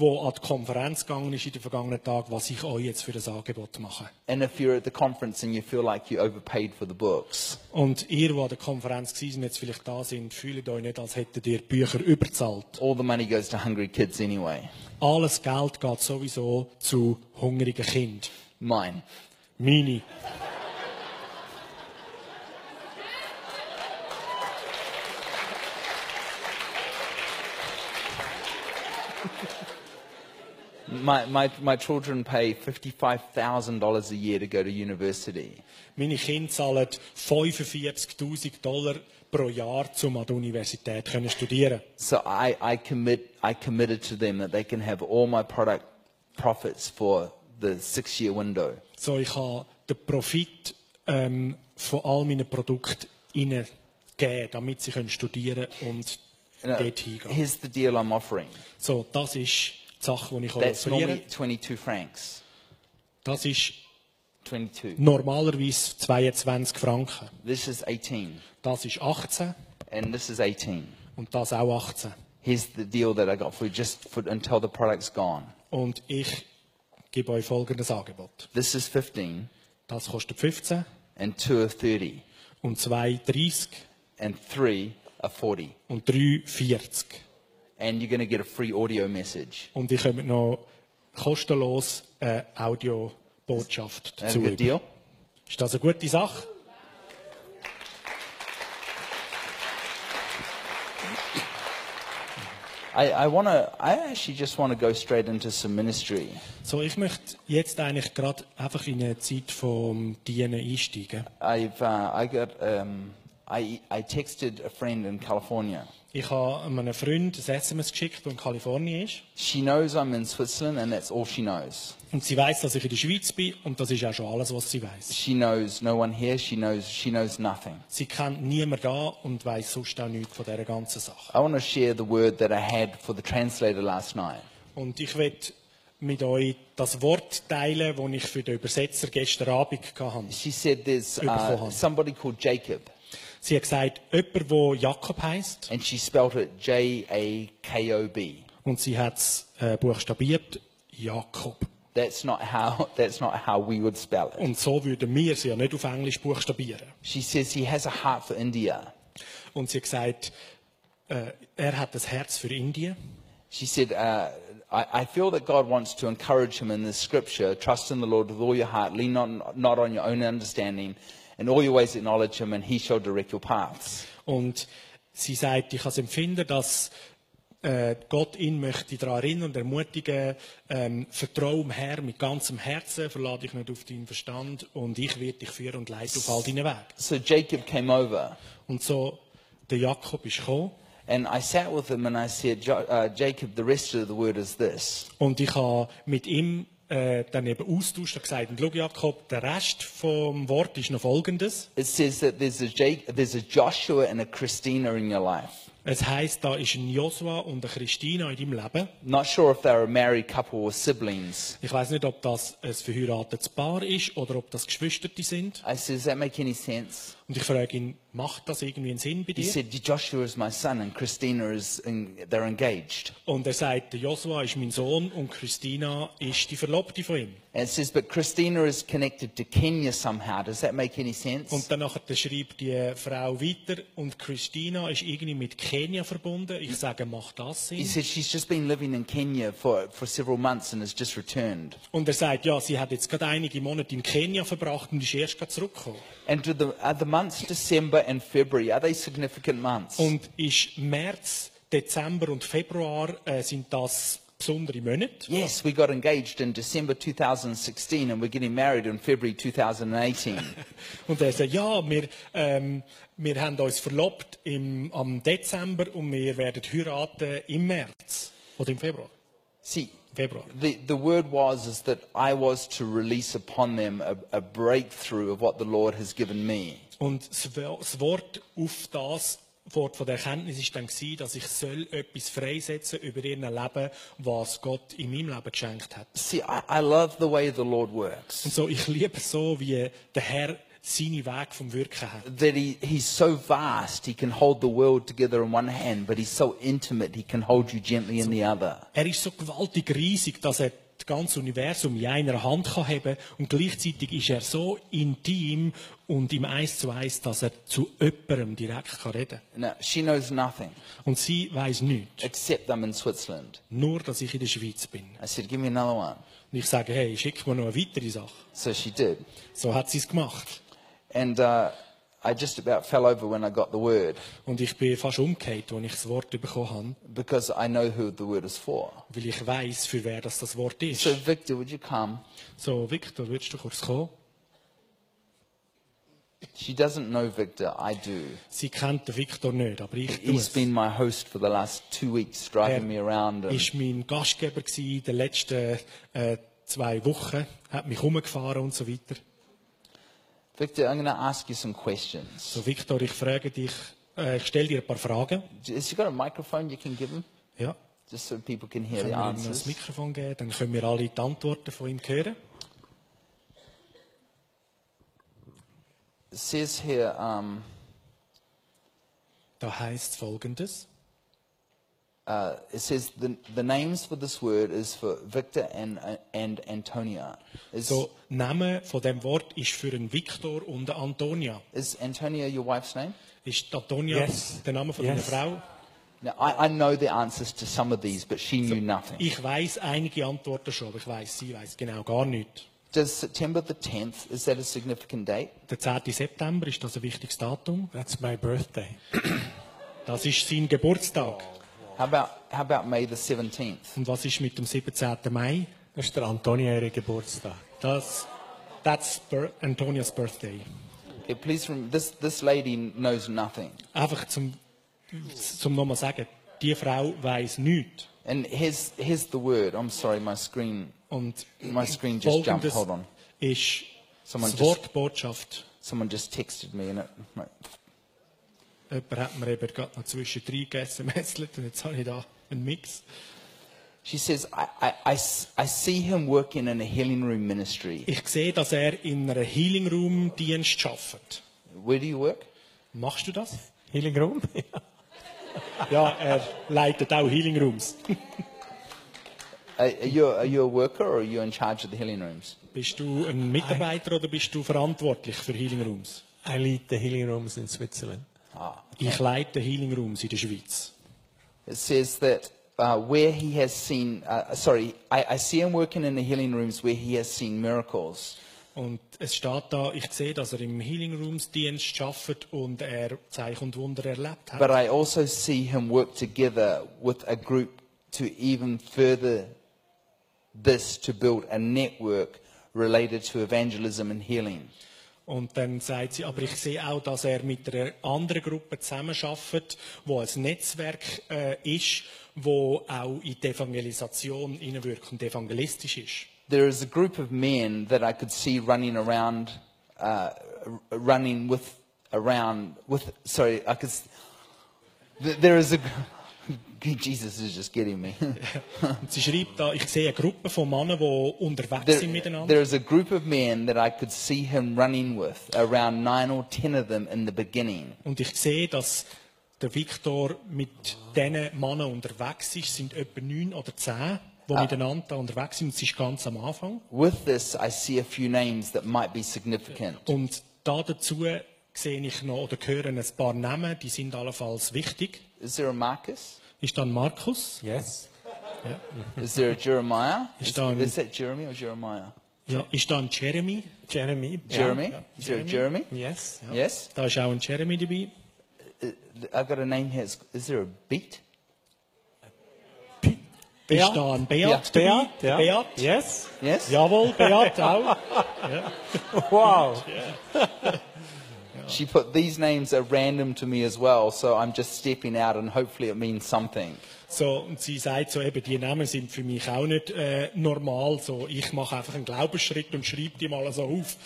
der an die Konferenz gegangen ist in den vergangenen Tagen, was ich euch jetzt für das Angebot mache. and if you're at the conference and you feel like you overpaid for the books, Und ihr, die an der Konferenz gewesen jetzt vielleicht da sind, fühlt euch nicht, als hättet ihr Bücher überzahlt. all the money goes to hungry kids anyway. Alles Geld geht sowieso zu hungrigen Kindern. Mine. Meine. My, my, my children pay $55,000 a year to go to university. Meine Kinder zahlen 45.000 Dollar pro Jahr, um an der Universität können studieren So I, I, commit, I committed to them that they can have all my product profits for the six year window. So, ich habe den Profit ähm, von all meinen Produkten ihnen gegeben, damit sie können studieren und You know, dort hingehen. here's the deal I'm offering. So, das ist die Sache, die ich That's offeriere. normally 22 francs. Das ist 22. normalerweise 22 Franken. This is 18. Das ist 18 And this is 18. und das auch 18. Here's the deal that I got for you just for, until the product's gone. Und ich gebe euch folgendes Angebot. This is 15 Das kostet 15 and two are 30 und 2 30 and three are 40. und 3 40. And you're going to get a free audio message. Und ich komme noch kostenlos eine Audiobotschaft That's a dazu. good deal. Ist das eine gute Sache? I, I want to, I actually just want to go straight into some ministry. So, ich möchte jetzt eigentlich gerade einfach in eine Zeit vom Dienen einsteigen. I've, uh, I got, um, I, I texted a friend in California. Ich habe einem Freund ein SMS geschickt, der in Kalifornien ist. She knows I'm in Switzerland and that's all she knows. Und sie weiß, dass ich in der Schweiz bin und das ist auch schon alles, was sie weiß. She knows no one here. She knows, she knows nothing. Sie kennt niemanden da und weiß sonst auch nichts von dieser ganzen Sache. I want to share the word that I had for the translator last night. Und ich will mit euch das Wort teilen, das ich für den Übersetzer gestern Abend hatte. She said there's uh, somebody called Jacob, Sie hat gesagt, jemand, der Jakob heißt and she spelled it J A K O B. und sie hat es äh, buchstabiert, Jakob. That's not how. [laughs] That's not how we would spell it. Und so würden wir sie ja nicht auf Englisch buchstabieren. She says he has a heart for India. Und sie hat gesagt, äh, er hat das Herz für Indien. She said, uh, I, I feel that God wants to encourage him in this scripture. Trust in the Lord with all your heart. Lean not, not on your own understanding. In all your ways acknowledge him, and he shall direct your paths. Und sie sagt, ich kann es empfinden, dass äh, Gott ihn möchte daran erinnern und ermutigen, ähm, vertraue dem Herr mit ganzem Herzen, verlade dich nicht auf deinen Verstand und ich werde dich führen und leiten auf all deinen Weg. So Jacob came over, Und so, der Jakob ist gekommen and I sat with him and I said, uh, Jacob, the rest of the word is this. und ich habe mit ihm äh, dann eben austauscht und gesagt, und schau Jakob, der Rest vom Wort ist noch folgendes. It says that there's a, Ja- there's a Joshua and a Christina in your life. Es heisst, da ist ein Joshua und eine Christina in deinem Leben. Not sure if they're a married couple or siblings. Ich weiß nicht, ob das ein verheiratetes Paar ist oder ob das Geschwisterte sind. I said, Does that make any sense? Und ich frage ihn, macht das irgendwie einen Sinn bei He dir? said, Joshua is my son and Christina is, they're engaged. Und er sagt, Joshua ist mein Sohn und Christina ist die Verlobte von ihm. And it says, but Christina is connected to Kenya somehow. Does that make any sense? Und dann nachher schreibt die Frau weiter und Christina ist irgendwie mit Kenia verbunden. Ich sage, macht das He Sinn? said she's just been living in Kenya for, for several months and has just returned. Und er sagt, ja, sie hat jetzt gerade einige Monate in Kenia verbracht und ist erst gerade zurückgekommen. And do the, the months December and February, are they significant months? Und ist März, Dezember und Februar äh, sind das besondere Monate. Yes, we got engaged in December 2016 and we're getting married in February 2018. [laughs] Und er sagt, ja, wir, ähm, wir haben uns verlobt im, am Dezember und wir werden heiraten im März oder im Februar. See, Februar. the, the word was is that I was to release upon them a, a breakthrough of what the Lord has given me. Und das Wo- das Wort auf das Wort von der Erkenntnis ist dann gewesen, dass ich soll etwas freisetzen über ihr Leben, was Gott in meinem Leben geschenkt hat. See, I, I love the way the Lord works. Und so, ich liebe so, wie der Herr seine Weg vom Wirken hat. That he, he's so vast, he can hold the world together in one hand, but he's so intimate, he can hold you gently in the other. Er ist so gewaltig riesig, dass er das ganze Universum in einer Hand kann haben und gleichzeitig ist er so intim und im Eins zu Eins, dass er zu jemandem direkt kann reden Now, she knows nothing Und sie weiß nichts, except I'm in Switzerland. nur dass ich in der Schweiz bin. I said, give me another one. Und ich sage, hey, schick mir noch eine weitere Sache. So she did. So hat sie es gemacht. And uh, I just about fell over when I got the word Und ich bin fast umgekehrt, als ich das Wort bekommen habe, because I know who the word is for. weil ich weiß, für wer das, das Wort ist. So, Victor, would you come? So, Victor, würdest du kurz kommen? She doesn't know Victor, I do. Sie kennt den Victor nicht, aber ich tue He's been my host for the last two weeks, driving me around. Er ist mein Gastgeber gewesen, in den letzten äh, zwei Wochen, hat mich umgefahren und so weiter. Victor, I'm going to ask you some questions. So, Victor, ich frage dich, äh, ich stelle dir ein paar Fragen. Has you got a microphone you can give him? Ja. Just so people can hear Können the wir ihm noch das answers. Mikrofon geben, dann können wir alle die Antworten von ihm hören. It says here, um, Da heißt folgendes. Uh, it says the, the names for this word is for Victor and, uh, and Antonia. Is, So, Name von dem Wort ist für einen Victor und eine Antonia. is Antonia your wife's name? Ist Antonia Yes. der Name von Yes. deiner Frau? Now, I, I know the answers to some of these, but she knew nothing. Ich weiß einige Antworten schon, aber ich weiß, sie weiß genau gar nichts. Does September the 10th, is that a significant date? Der 10. September ist das ein wichtiges Datum. That's my birthday. Das ist sein Geburtstag. How about, how about May the 17th? Und was ist mit dem 17. Mai? Das ist der Antonia ihre Geburtstag. Das, that's Bir- Antonias Birthday. Okay, please, this, this lady knows nothing. Einfach zum, zum nochmal sagen, die Frau weiß nichts. And here's, here's the word. I'm sorry, my screen, Und my screen just jumped. Hold on. ist Someone das just- Wort Botschaft. Someone just texted me and it, right. Jemand hat mir eben gerade noch zwischendrin geSMSlet [laughs] und jetzt habe ich da einen Mix. She says, I, I, I see him working in a healing room ministry. Ich sehe, dass er in einem Healing Room Dienst arbeitet. Where do you work? Machst du das? Healing Room? [laughs] Ja, er leitet auch Healing Rooms. [laughs] Are, are, you, are you a worker or are you in charge of the healing rooms? Bist du ein Mitarbeiter oder bist du verantwortlich für Healing Rooms? I lead the healing rooms in Switzerland. Ah. Ich leite Healing Rooms in der Schweiz. It says that uh, where he has seen, uh, sorry, I, I see him working in the healing rooms where he has seen miracles. Und es steht da, ich sehe, dass er im Healing Rooms Dienst arbeitet und er Zeichen und Wunder erlebt hat. But I also see him work together with a group to even further this to build a network related to evangelism and healing. Und dann sagt sie, aber ich sehe auch, dass er mit einer anderen Gruppe zusammenarbeitet, wo ein Netzwerk äh, ist, wo auch in die Evangelisation hineinwirkt und evangelistisch ist. There is a group of men that I could see running around, uh, running with, around, with, sorry, I could, There is a. [laughs] Jesus is just getting me. Und [laughs] sie schreibt da, ich sehe eine Gruppe von Männern, die unterwegs There, sind miteinander. there is a group of men that I could see him running with, around nine or ten of them in the beginning. Und ich sehe, dass der Viktor mit diesen Männern unterwegs ist, sind etwa neun oder zehn, die miteinander da unterwegs sind. Und es ist ganz am Anfang. With this, I see a few names that might be significant. Und da dazu sehe ich noch oder höre ein paar Namen, die sind allenfalls wichtig. Is there a Marcus? Ist dann Markus, Yes. Is there a Jeremiah? Is Is, down- is that Jeremy or Jeremiah? ja, ist dann Jeremy, Jeremy. Jeremy? Yeah. Is there a Jeremy? Yes. Yes. da ist auch ein Jeremy dabei. Uh, I've got a name here. Is, is there a Beat? Ist da ein Beat Ja. dabei? Beat. Yeah. Beat. Yes. Yes. Jawohl, Beat auch. [laughs] Wow. She put these names are random to me as well, so I'm just stepping out, and hopefully it means something. So, und sie sagt so eben, die Namen sind für mich auch nicht äh, normal. So, ich mache einfach einen Glaubensschritt und schreibe die mal so auf.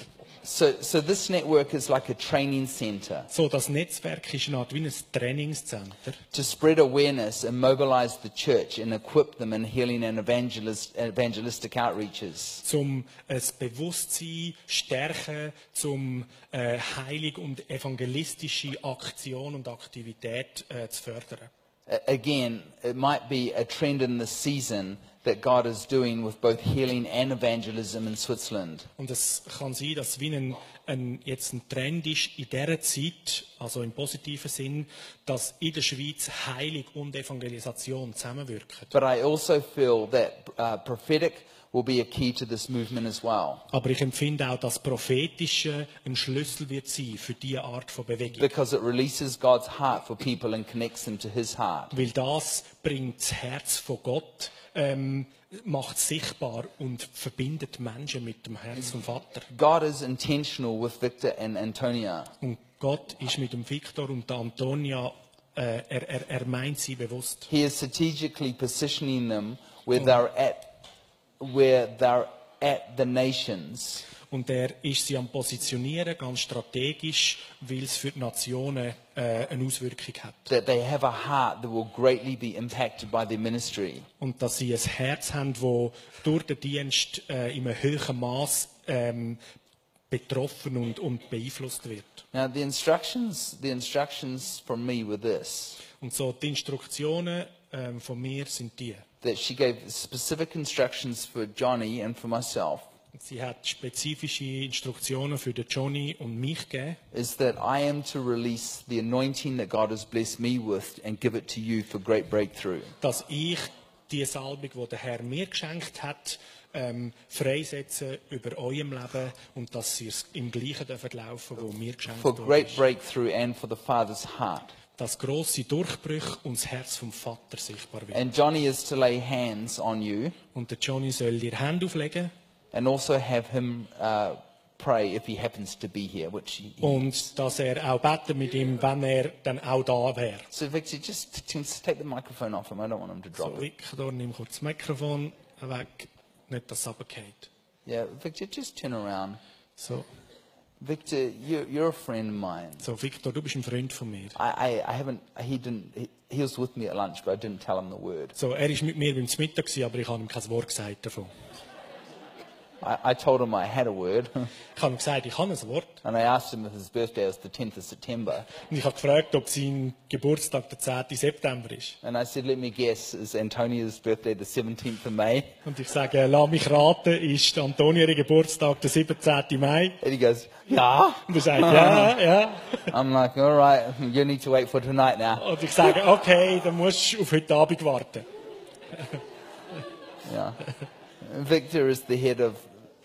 So, so this network is like a training center So, das Netzwerk ist eine Art wie ein Trainingscenter, to spread awareness and mobilize the church and equip them in healing and evangelist, evangelistic outreaches. zum äh, ein Bewusstsein stärken, zum äh, Heilig und evangelistische Aktion und Aktivität äh, zu fördern. Again, it might be a trend in the season that God is doing with both healing and evangelism in Switzerland. Und es kann sein, dass es wie ein, ein, jetzt ein Trend ist in dieser Zeit, also im positiven Sinn, dass in der Schweiz Heilig und Evangelisation zusammenwirken. But I also feel that uh, prophetic will be a key to this movement as well. Aber ich empfinde auch, dass Prophetische ein Schlüssel wird sein für diese Art von Bewegung. Because it releases God's heart for people and connects them to his heart. Weil das bringt das Herz von Gott, ähm, macht sichtbar und verbindet Menschen mit dem Herz vom Vater. God is intentional with Victor and Antonia. Und Gott ist mit dem Viktor und der Antonia, äh, er, er, er meint sie bewusst. He is strategically positioning them where they're at, where they're at the nations. Und er ist sie am Positionieren, ganz strategisch, weil es für die Nationen äh, eine Auswirkung hat. That they have a heart that will greatly be impacted by their ministry. Und dass sie ein Herz haben, das durch den Dienst äh, in einem hohen Maß ähm, betroffen und, und beeinflusst wird. Now the instructions, the instructions from me were this: Und so die Instruktionen ähm, von mir sind die. That she gave specific instructions for Johnny and for myself. Sie hat spezifische Instruktionen für den Johnny und mich gegeben. Is that I am to release the anointing that God has blessed me with and give it to you for great breakthrough. dass ich die Salbung, die der Herr mir geschenkt hat, ähm, freisetzen über eurem Leben und dass sie es im Gleichen dürfen laufen, wo mir geschenkt For wurde. great breakthrough and for the Father's heart. Dass grosse Durchbrüche und das Herz vom Vater sichtbar wird. And Johnny is to lay hands on you Und der Johnny soll dir Hände auflegen and also have him uh, pray if he happens to be here, which he, he und dass er auch beten mit ihm, wenn er dann auch da wäre. So Victor, just, just take the microphone off him. I don't want him to drop So, it. Victor, nimm kurz das Mikrofon weg, nicht dass es runterfällt. Yeah, Victor, just turn around. So, Victor, you, you're a friend of mine. so, Victor, du bist ein Freund von mir. I, I, I haven't. He didn't. He, he was with me at lunch, but I didn't tell him the word. So, er war mit mir beim Mittag, aber ich habe ihm kein Wort gesagt davon. I, I told him I had a word, Ich habe ihm gesagt, ich habe ein Wort. [laughs] and I asked him if his birthday was the 10th of September. Und ich habe gefragt, ob sein Geburtstag der 10. September ist. And I said, "Let me guess, is Antonia's birthday the 17th of May?" Und ich sage, lass mich raten, ist Antonia ihr Geburtstag der 17. Mai? And he goes, "Yeah." Und er sagt, ja, ja. [laughs] I'm like, "All right, you need to wait for tonight now." Und ich sage, okay, dann musst du auf heute Abend warten. [laughs] Yeah. Victor is the head of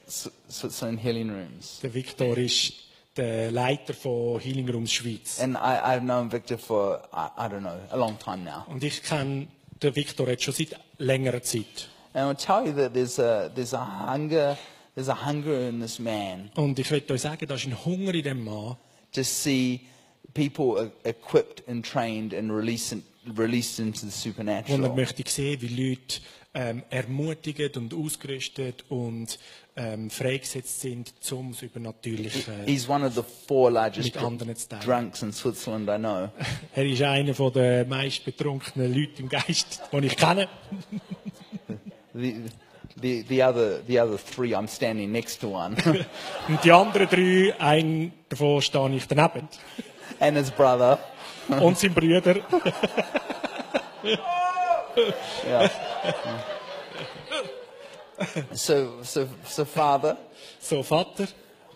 S- Switzerland Healing Rooms, Der Viktor ist der Leiter von Healing Rooms Schweiz. and I, I've known Victor for I, I don't know a long time now. Und ich kenne den Viktor jetzt schon seit längerer Zeit. And I'll tell you that there's a there's a hunger there's a hunger in this man Und ich möchte euch sagen, da ist ein Hunger in dem Mann, to see people e- equipped and trained and releasing released into the wo er supernatural. möchte sehen, wie Leute ähm, ermutigt und ausgerüstet und ähm, freigesetzt sind, zum das Übernatürliche. He's one of the four largest Mit anderen zu teilen. drunks in Switzerland I know. [laughs] Er ist einer von der meist betrunkenen Leute im Geist, den ich kenne. The, the, the, other, the other three, I'm standing next to one. [laughs] Und die anderen drei, ein davon stehe ich daneben. and his brother. Und sein Brüder. [laughs] Yeah. [laughs] so, so, so, Father, So, Vater,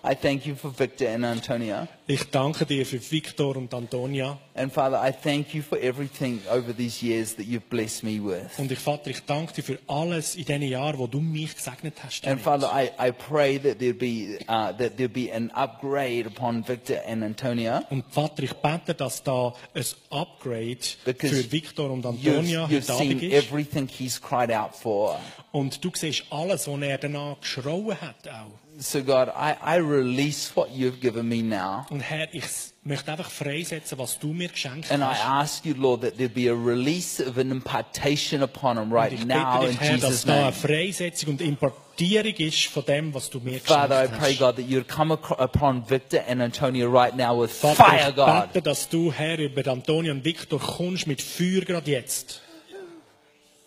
I thank you for Victor and Antonia. ich danke dir für Victor und Antonia. And Father, I thank you for everything over these years that you've blessed me with. Und ich, Vater, ich danke dir für alles in diesen Jahren, wo du mich gesegnet hast. And damit. Father, I, I pray that there be uh, that there be an upgrade upon Victor and Antonia. Und Vater, ich bete, dass da ein Upgrade Because für Victor und You've, Antonia you've Abend seen ist. everything he's cried out for. Und du siehst alles, was er danach geschrauen hat auch. So God, I, I release what you've given me now. Und Herr, ich möchte einfach freisetzen, was du mir geschenkt hast. And I ask you, Lord, that there be a release of an impartation upon him Und right ich now bitte in Herr, dass Jesus' da eine name. Freisetzung und Importierung ist von dem, was du mir Father, I geschenkt pray. God, that you'd come upon Victor and Antonia right now with Vater, fire, ich God. bete, dass du, Herr, über Antonio und Victor kommst mit Feuer gerade jetzt.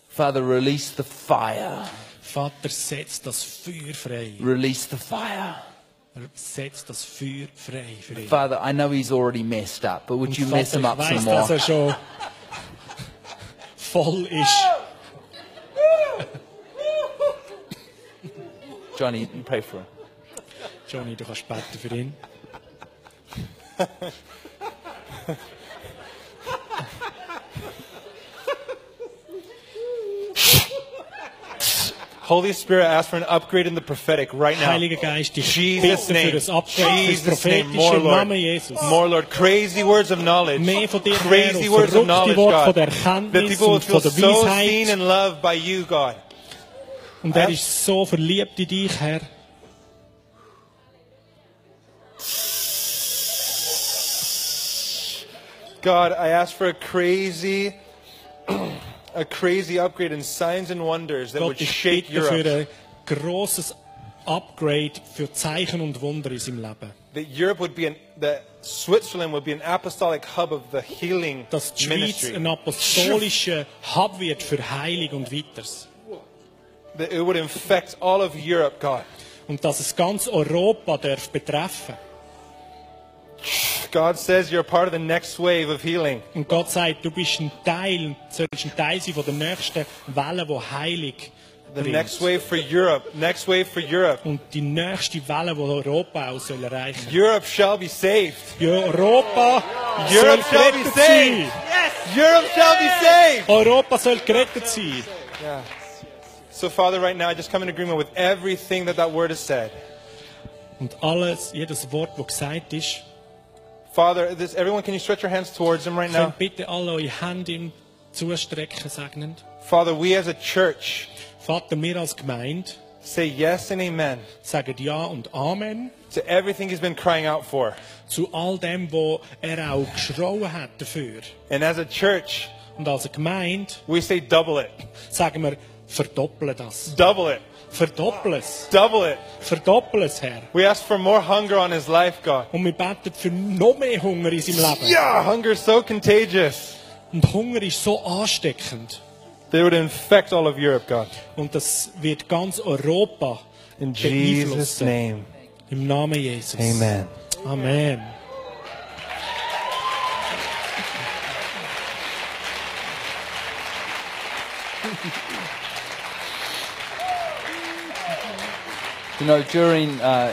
Father, release the fire. Vater, setz das Feuer frei. Release the fire. Setz das Feuer frei für ihn. Father, I know he's already messed up, but would Und you Vater, mess him up ich some weiss, dass more? er schon voll ist. Johnny, pray for him. Johnny, du kannst beten für ihn. Holy Spirit, I ask for an upgrade in the prophetic right now. Heiliger Geist, ich Jesus' bitte für name. das Upgrade, Jesus' name. More, Lord. Namen Jesus. More, Lord. Crazy words of knowledge. Mehr von dir, Crazy und words of knowledge, Worte von God. der That people will feel so seen and loved by you, God. Und er ist so verliebt in dich, Herr. God, I ask for a crazy, a crazy upgrade in signs and wonders that Gott, would shake bitte für Europe. ein grosses Upgrade für Zeichen und Wunder in seinem Leben. That Europe would be an, that Switzerland would be an apostolic hub of the healing Dass die Schweiz ministry. ein apostolischer Hub wird für Heilung und Weiters. That it would infect all of Europe, God. Und dass es ganz Europa darf betreffen. God says you're part of the next wave of healing. Und Gott sagt, du bist ein Teil, sollst ein Teil sein von der nächsten Welle, die Heilung The bringt. next wave for Europe. Next wave for Europe. Und die nächste Welle, die Europa auch soll erreichen Europe shall be saved. Europa Europe shall be saved. sein. Europe shall be saved. Europa soll gerettet sein. Yeah. So, Father, right now, I just come in agreement with everything that that word has said. Und alles, jedes Wort, das gesagt ist, Father, this, everyone, can you stretch your hands towards him right now? könnt bitte alle eure Hände ihm zustrecken, segnend. Father, we as a church Vater, wir als Gemeinde say yes and amen sagen Ja und Amen to everything he's been crying out for. zu all dem, wo er auch geschrauen hat dafür. And as a church, Und als Gemeinde we say double it, sagen wir, verdoppeln das. double it, Verdoppeln es. double it. Verdoppeln es, Herr. We ask for more hunger on his life, God. Und wir beten für noch mehr Hunger in seinem Leben. Yeah, hunger is so contagious. Und Hunger ist so ansteckend. They would infect all of Europe, God. Und das wird ganz Europa In Jesus' beeinflussen. name, Im Namen Jesus. amen. Amen. [laughs] You know, during, uh,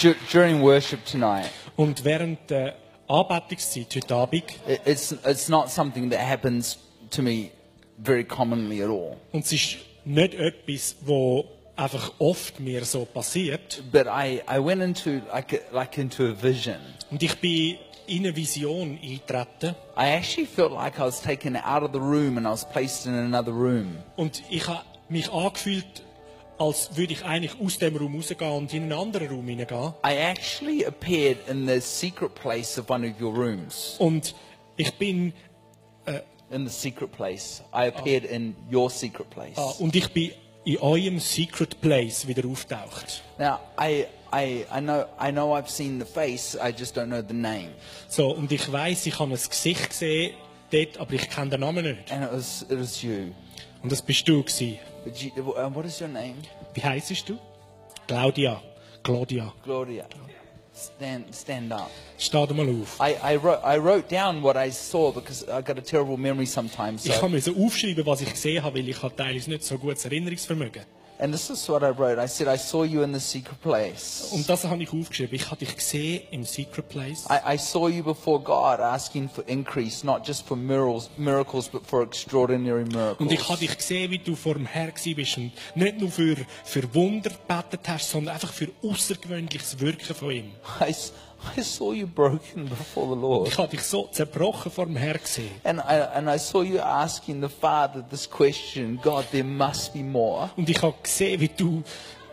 du- during worship tonight, Und während der Anbetungszeit heute Abend, it, it's, it's not something that happens to me very commonly at all. und es ist nicht etwas, wo einfach oft mir so passiert, But I, I went into like, a, like into a vision. und ich bin in eine Vision eingetreten I actually felt like I was taken out of the room and I was placed in another room. und ich habe mich angefühlt, als würde ich eigentlich aus dem Raum rausgehen und in einen anderen Raum hineingehen. I actually appeared in the secret place of one of your rooms. Und ich bin äh, in the secret place. I appeared in your secret place. Ah, und ich bin in eurem Secret Place wieder auftaucht. Now, I, I, I, know, I know I've seen the face, I just don't know the name. So, und ich weiß, ich habe ein Gesicht gesehen dort, aber ich kenne den Namen nicht. And it was, it was you. Und das bist du gewesen. Uh, what is your name? Wie heisst du? Claudia. Claudia. Gloria. Stand, stand up. Steh mal auf. I, I, wrote, I wrote down what I saw because I got a terrible memory sometimes. Ich So, habe mir so aufschreiben, was ich gesehen habe, weil ich habe teilweise nicht so gutes Erinnerungsvermögen. And this is what I wrote. I said, I saw you in the secret place. Und das habe ich aufgeschrieben. Ich habe dich gesehen im Secret Place. I, I saw you before God asking for increase, not just for miracles, miracles but for extraordinary miracles. Und ich habe dich gesehen, wie du vor dem Herrn bist und nicht nur für, für Wunder gebetet hast, sondern einfach für außergewöhnliches Wirken von ihm. [laughs] I, [laughs] I saw you broken before the Lord. Ich habe dich so zerbrochen vor dem Herrn gesehen. And I, and I saw you asking the Father this question God, there must be more. Und ich habe gesehen, wie du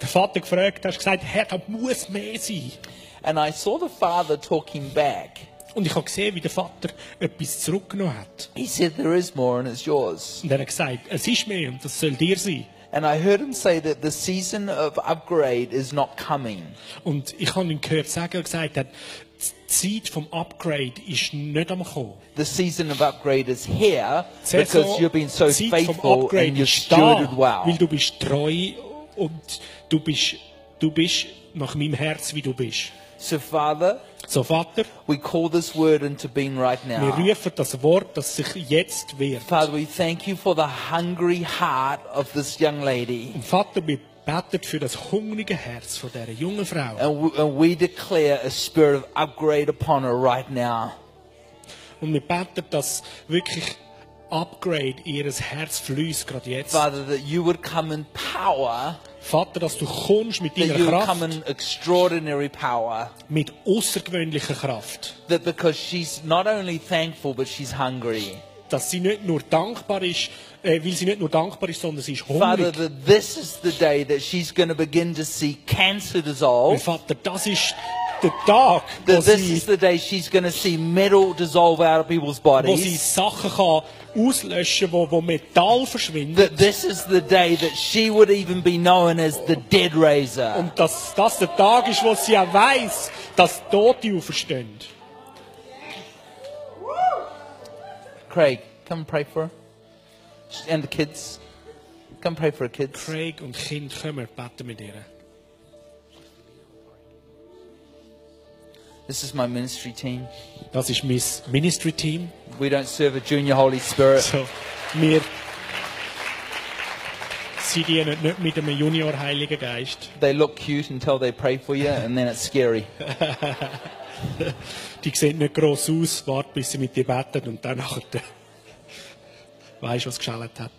den Vater gefragt hast, gesagt, Herr, da muss mehr sein. And I saw the Father talking back. Und ich habe gesehen, wie der Vater etwas zurückgenommen hat. He said, There is more and it's yours. Und er hat gesagt, es ist mehr und das soll dir sein. And I heard him say that the season of upgrade is not coming. Und ich habe ihn gehört sagen, er gesagt hat, die Zeit vom Upgrade ist nicht am kommen. The season of upgrade is here because you've been so faithful and you've stewarded well. weil du bist treu und du bist, du bist nach meinem Herz, wie du bist. So, Father, So, Vater, we call this word into being right wir now. rufen das Wort, das sich jetzt wird. Father, we thank you for the hungry heart of this young lady. Und Vater, wir beten für das hungrige Herz von dieser jungen Frau. And we, and we declare a spirit of upgrade upon her right now. Und wir beten, dass wirklich Upgrade in ihr Herz fließt, gerade jetzt. Father, that you would come in power, Vater, dass du kommst mit deiner Kraft, mit außergewöhnlicher Kraft. That because she's not only thankful, but she's hungry. Dass sie nicht nur dankbar ist, äh, weil sie nicht nur dankbar ist, sondern sie ist Father, hungrig. that this is the day that she's going to begin to see cancer dissolve. Vater, das ist der Tag, wo That this sie, is the day she's going to see metal dissolve out of people's wo sie bodies. Sachen kann auslöschen wo, wo Metall verschwindet. This is the day that she would even be known as the dead raiser. Und dass das der Tag ist, wo sie auch weiss, dass Tote auferstehen. Craig, come pray for her. And the kids. Come pray for her kids. Craig und Kind kommen, beten mit ihr. This is my ministry team. Das ist mein Ministry-Team. We don't serve a junior Holy Spirit. So, wir sie dienen nicht mit einem Junior-Heiligen Geist. They look cute until they pray for you, and then it's scary. [laughs] Die sehen nicht gross aus, warten, bis sie mit dir beten und dann nachher [laughs] weißt was geschallt hat.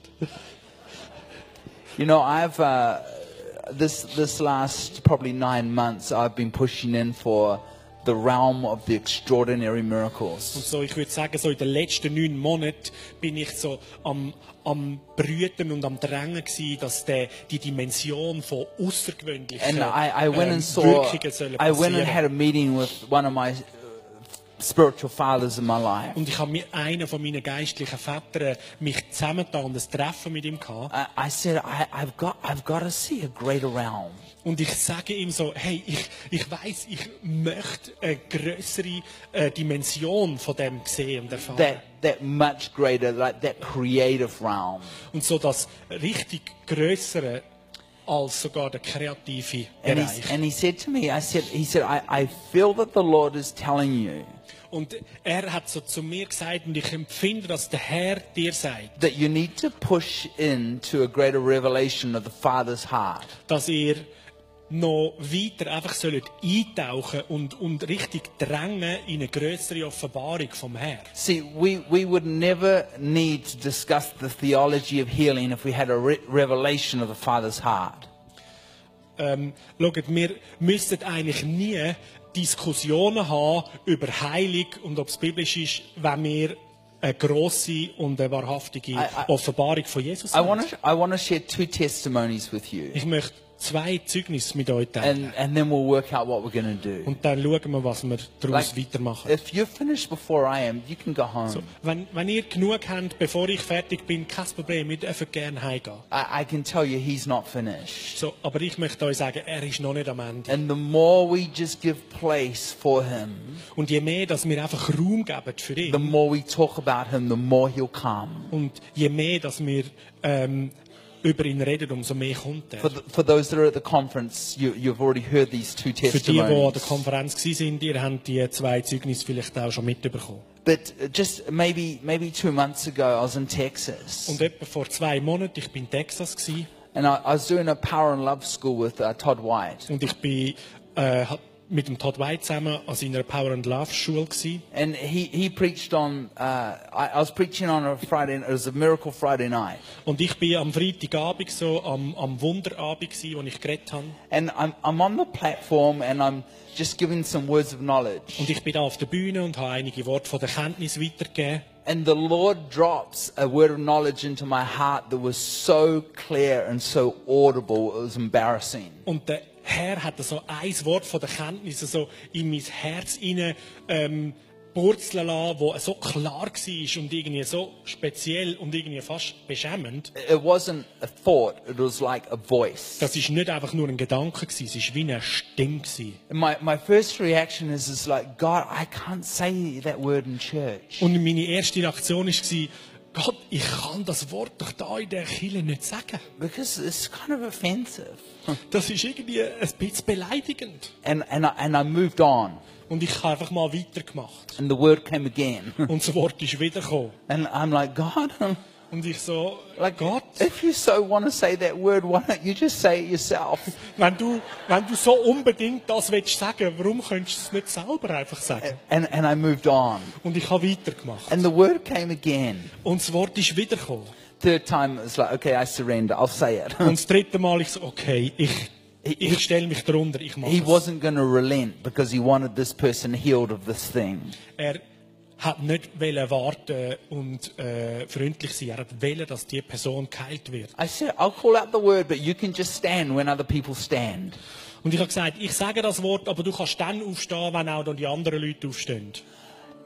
You know, I've uh, this this last probably nine months, I've been pushing in for the realm of the extraordinary Und miracles. so, ich würde sagen, so in den letzten neun Monaten bin ich so am, am Brüten und am Drängen gewesen, dass der, die Dimension von außergewöhnlichen And I, I went ähm, and saw. Wirkungen sollen I went and had a meeting with one of my spiritual fathers in my life. Und ich habe mit einem von meinen geistlichen Vätern mich zusammengetan und ein Treffen mit ihm gehabt. I, I said, I, I've got, I've got to see a greater realm. Und ich sage ihm so, hey, ich, ich weiß, ich möchte eine größere äh, Dimension von dem sehen und erfahren. That, that much greater, like that creative realm. Und so das richtig größere als sogar der kreative And Bereich. he, and he said to me, I said, he said, I, I feel that the Lord is telling you Und er hat so zu mir gesagt, und ich empfinde, dass der Herr dir sagt, that you need to push into a greater revelation of the Father's heart. dass ihr noch weiter einfach sollt eintauchen und, und richtig drängen in eine größere Offenbarung vom Herrn. See, we, we would never need to discuss the theology of healing if we had a re- revelation of the Father's heart. Ähm, schaut, wir müssten eigentlich nie Diskussionen haben über Heilung und ob es biblisch ist, wenn wir eine grosse und eine wahrhaftige I- I- Offenbarung von Jesus I haben. want to I want to share two testimonies with you. Ich möchte zwei Zeugnisse mit euch teilen. and, and then we'll work out what we're going to do. Und dann schauen wir, was wir daraus Like, weitermachen. if you're finished before I am, you can go home. So, wenn, wenn ihr genug habt, bevor ich fertig bin, kein Problem, wir dürfen gerne heimgehen. I, I can tell you he's not finished. So, aber ich möchte euch sagen, er ist noch nicht am Ende. And the more we just give place for him, Und je mehr, dass wir einfach Raum geben für ihn, the more we talk about him, the more he'll come. und je mehr, dass wir ähm, über ihn reden, umso mehr kommt er. For, the, for those that are at the conference, you, you've already heard these two Für die, die an der testimonies. Konferenz waren, ihr habt die zwei Zeugnisse vielleicht auch schon mitbekommen. But uh, just maybe maybe two months ago, I was in Texas, Und etwa vor zwei Monaten, ich bin in Texas gewesen, and I, I was doing a power and love school with uh, Todd White. und ich bin äh, hab mit dem Todd White zusammen an seiner Power and Love Schule gewesen. And he, he preached on, uh, I, I was preaching on a Friday, it was a miracle Friday night. Und ich bin am Freitagabend so am, am Wunderabend gewesen, wo ich geredet habe. And I'm, I'm on the platform and I'm just giving some words of knowledge. Und ich bin da auf der Bühne und habe einige Worte von der Kenntnis weitergegeben. And the Lord drops a word of knowledge into my heart that was so clear and so audible, it was embarrassing. Und der Herr hat so ein Wort von der Kenntnis so in mein Herz hinein ähm, purzeln lassen, wo so klar war und irgendwie so speziell und irgendwie fast beschämend. It wasn't a thought, it was like a voice. Das ist nicht einfach nur ein Gedanke gewesen, es ist wie eine Stimme gewesen. My, my first reaction is, is like, God, I can't say that word in church. Und meine erste Reaktion war, Gott, ich kann das Wort doch da in der Kirche nicht sagen. Because it's kind of offensive. [laughs] Das ist irgendwie ein bisschen beleidigend. And, and, I, and I moved on. Und ich habe einfach mal weitergemacht. And the word came again. Und das [laughs] Wort ist wiedergekommen. And I'm like, God, [laughs] Und ich so, like, Gott, if you so want to say that word, why don't you just say it yourself? [laughs] wenn du, wenn du so unbedingt das willst sagen, warum könntest du es nicht selber einfach sagen? And, and I moved on. Und ich habe weitergemacht. And the word came again. Und das Wort ist wiedergekommen. Third time, it's like, okay, I surrender. I'll say it. Und das dritte Mal ich so, okay, ich, ich stelle mich darunter, ich mache he wasn't going to relent because he wanted this person healed of this thing. Er hat nicht warten und äh, freundlich sein. Er hat wollen, dass die Person geheilt wird. I said, I'll call out the word, but you can just stand when other people stand. Und ich habe gesagt, ich sage das Wort, aber du kannst dann aufstehen, wenn auch dann die anderen Leute aufstehen.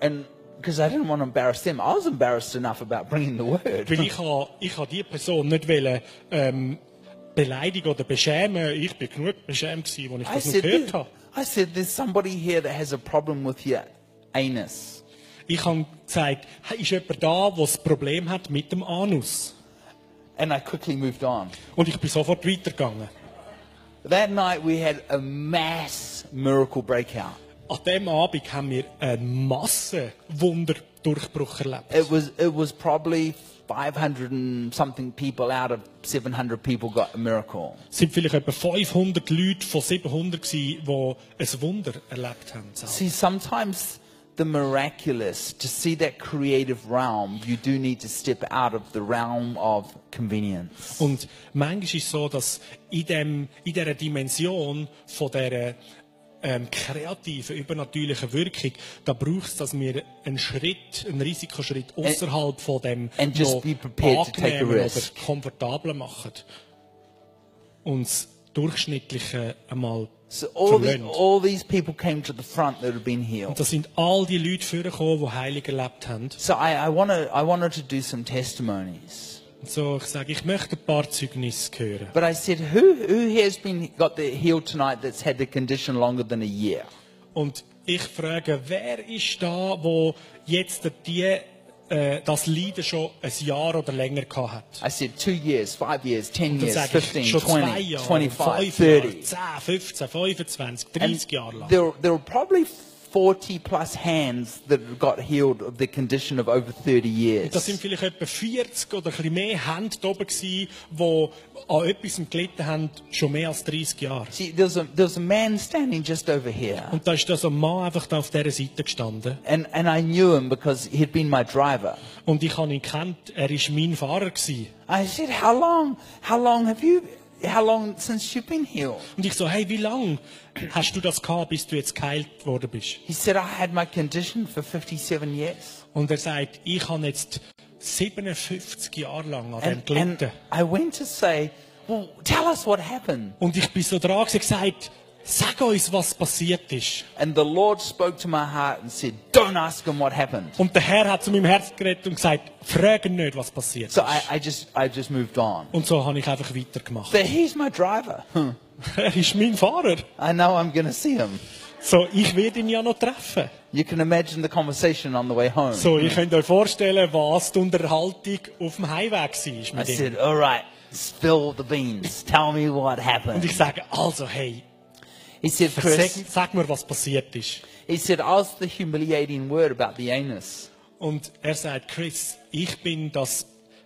And because I didn't want to embarrass them, I was embarrassed enough about bringing the word. Weil ich habe, ich habe die Person nicht wollen, ähm, beleidigen oder beschämen. Ich bin genug beschämt gewesen, als ich I das said, gehört "There- habe. I said, there's somebody here that has a problem with your anus. Ich habe gesagt, hey, ist jemand da, der das Problem hat mit dem Anus? And I quickly moved on. Und ich bin sofort weitergegangen. That night we had a mass miracle breakout. An dem Abend haben wir einen Massenwunderdurchbruch erlebt. It was, it was probably 500 and something people out of 700 people got a miracle. Es sind vielleicht etwa 500 Leute von 700 gewesen, die ein Wunder erlebt haben. See, sometimes the miraculous, to see that creative realm, you do need to step out of the realm of convenience. Und manchmal ist es so, dass in, dem, in dieser Dimension von dieser ähm, kreativen, übernatürlichen Wirkung, da braucht es, dass wir einen Schritt, einen Risikoschritt außerhalb von dem and just be prepared to take a angenehmen oder risk. komfortablen machen. Und das Durchschnittliche einmal So all, the, all these people came to the front that had been Und healed. da sind all die Leute vorgekommen, die heilig erlebt haben. So I, I, wanna, I wanted to do some testimonies. Und so, ich sage, ich möchte ein paar Zeugnisse hören. But I said, who, who here has been, got the healed tonight that's had the condition longer than a year? Und ich frage, wer ist da, wo jetzt die, äh, das Leiden schon ein Jahr oder länger gehabt hat? I said, two years, five years, ten years, sage ich 15, schon zwei 20, Jahre, 25, fünf Jahre, 30. 10, 15, 25, And 30 Jahre lang. there, there were probably 40 plus hands that got healed of the condition of over 30 years. Das sind vielleicht etwa 40 oder ein mehr Hände da oben gewesen, die an etwas gelitten haben, schon mehr als 30 Jahre. See, there's a, there's a man standing just over here. Und da ist da so ein Mann einfach da auf dieser Seite gestanden. And, and I knew him because he'd been my driver. Und ich habe ihn kennt, er war mein Fahrer. Gewesen. I said, how long, how long have you, how long since you've been healed? Und ich so, hey, wie lange hast du das gehabt, bis du jetzt geheilt worden bist? He said, I had my condition for 57 years. Und er sagt, ich habe jetzt 57 Jahre lang an dem And, and gelitten. I went to say, well, tell us what happened. Und ich bin so dran gewesen, gesagt, sag uns, was passiert ist. And the Lord spoke to my heart and said, don't ask him what happened. Und der Herr hat zu meinem Herz geredet und gesagt, frag nicht, was passiert ist. So I, I just, I just moved on. Und so habe ich einfach weitergemacht. But he's my driver. [laughs] Er ist mein Fahrer. I know I'm to see him. So, ich werde ihn ja noch treffen. You can imagine the conversation on the way home. So, ihr könnt euch vorstellen, was die Unterhaltung auf dem Heimweg war I mit ihm. said, all right, spill the beans. Tell me what Und happened. ich sage, also, hey, He said, sag, Chris, sag mir, was passiert ist. he said, I was the humiliating word about the anus. Und er sagt, Chris, ich bin das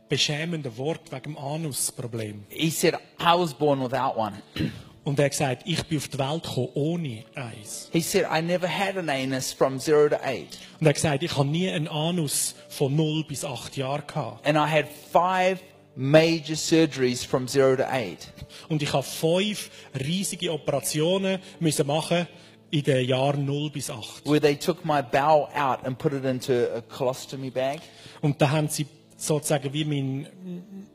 beschämende Wort wegen dem Anusproblem. He said, I was born without one. [clears throat] Und er gesagt, ich bin auf die Welt gekommen ohne eins. He said, I never had an anus from zero to eight. Und er gesagt, ich habe nie einen Anus von 0 bis 8 Jahren gehabt. And I had five major surgeries from zero to eight. Und ich habe fünf riesige Operationen müssen machen in den Jahren 0 bis 8. where they took my bowel out and put it into a colostomy bag. Und da haben sie sozusagen wie mein,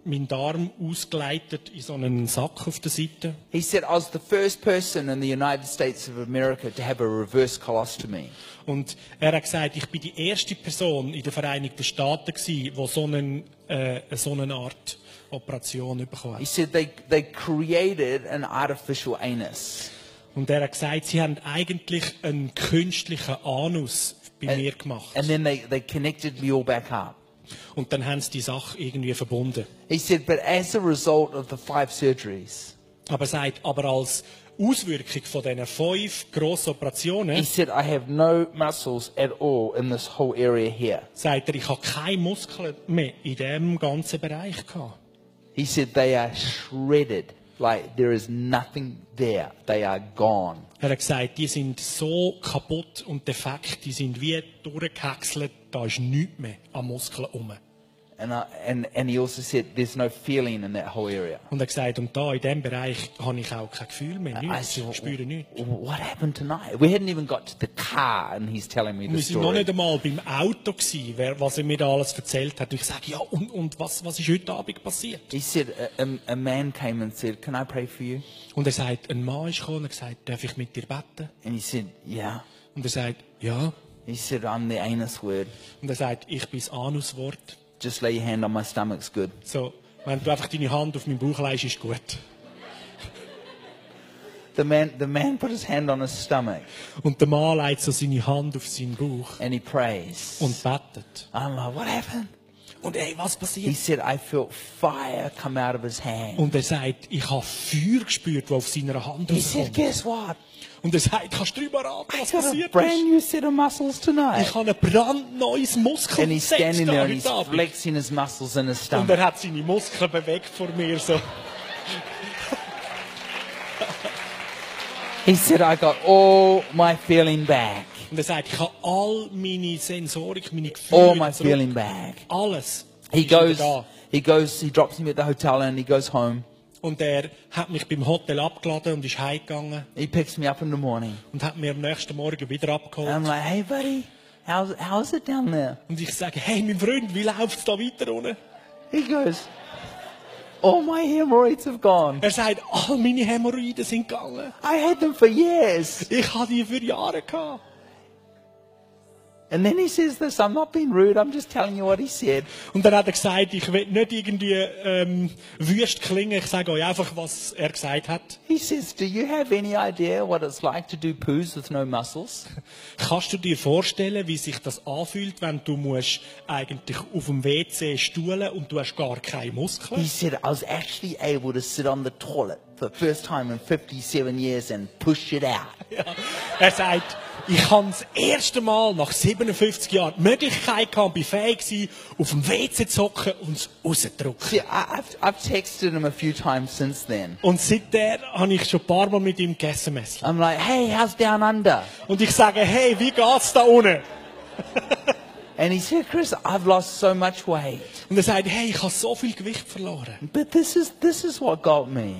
mein Darm ausgeleitet in so einen Sack auf der Seite. He said, I was the first person in the United States of America to have a reverse colostomy. Und er hat gesagt, ich bin die erste Person in den Vereinigten Staaten gewesen, die so, einen, äh, so eine Art Operation bekommen He hat. said they, they created an artificial anus. Und er hat gesagt, sie haben eigentlich einen künstlichen Anus bei mir gemacht. And then they, they connected me all back up. Und dann haben sie die Sache irgendwie verbunden. He said, but as a result of the five surgeries, Aber er sagt, aber als Auswirkung von diesen fünf grossen he Operationen, said, I have no muscles at all in this whole area here. sagt er, ich habe keine Muskeln mehr in diesem ganzen Bereich gehabt. He said, they are shredded. Like there is nothing there. They are gone. Er hat gesagt, die sind so kaputt und defekt, die sind wie durchgehäckselt, da ist nichts mehr an Muskeln rum. And, I, and, and he also said, there's no feeling in that whole area. Und er gesagt, und da in diesem Bereich habe ich auch kein Gefühl mehr, nichts, ich spüre nichts. what happened tonight? We hadn't even got to the car, and he's telling me the Wir sind noch story. nicht einmal beim Auto gewesen, wer, was er mir da alles erzählt hat. Und ich sage, ja, und, und was, was ist heute Abend passiert? He said, a, a, a man came and said, can I pray for you? Und er sagt, ein Mann ist gekommen und hat gesagt, darf ich mit dir beten? And he said, yeah. Und er sagt, ja. He said, I'm the anus word. Und er sagt, ich bin das Anuswort. Just lay your hand on my stomach, it's good. So, wenn du einfach deine Hand auf meinen Bauch legst, ist gut. The man, the man put his hand on his stomach Und der Mann legt so seine Hand auf seinen Bauch and he prays. und betet. I'm like, what happened? Und ey, was He passiert? said, I felt fire come out of his hand. Und er sagt, ich habe Feuer gespürt, das auf seiner Hand He said, rauskommt. guess what? Und er sagt, kannst du drüber raten, was passiert brand new set of muscles tonight. Ich habe ein brandneues Muskel. And he's standing there and he's flexing his muscles in his Und stomach. er hat seine Muskeln bewegt vor mir so. He said, I got all my feeling back. Und er sagt, ich habe all meine Sensorik, meine Gefühle, All my zurück. feeling back. alles. He goes, he goes, he drops me at the hotel and he goes home. Und er hat mich beim Hotel abgeladen und ist heimgegangen He picks me up in the morning. und hat mir am nächsten Morgen wieder abgeholt. I'm like, hey buddy, how's, how's it down there? Und ich sage, hey, mein Freund, wie läuft es da weiter unten? He goes, all my hemorrhoids have gone. Er sagt, all meine Hämorrhoiden sind gegangen. I had them for years. Ich habe die für Jahre gehabt. And then he says this, I'm not being rude, I'm just telling you what he said. Und dann hat er gesagt, ich will nicht irgendwie ähm, wüst klingen, ich sage euch einfach, was er gesagt hat. He says, do you have any idea what it's like to do poos with no muscles? [laughs] Kannst du dir vorstellen, wie sich das anfühlt, wenn du musst eigentlich auf dem WC stuhlen und du hast gar keine He Muskeln? said, I was actually able to sit on the toilet for the first time in 57 years and push it out. [laughs] Ja. Er sagt, ich habe das erste Mal nach 57 Jahren die Möglichkeit gehabt, bin fähig gewesen, auf dem WC zu hocken und es rauszudrücken. See, I, I've, I've texted him a few times since then. Und seitdem habe ich schon ein paar Mal mit ihm gegessen. I'm like, hey, how's down under? Und ich sage, hey, wie geht's da unten? And he said, Chris, I've lost so much weight. Und er sagt, hey, ich habe so viel Gewicht verloren. But this is, this is what got me.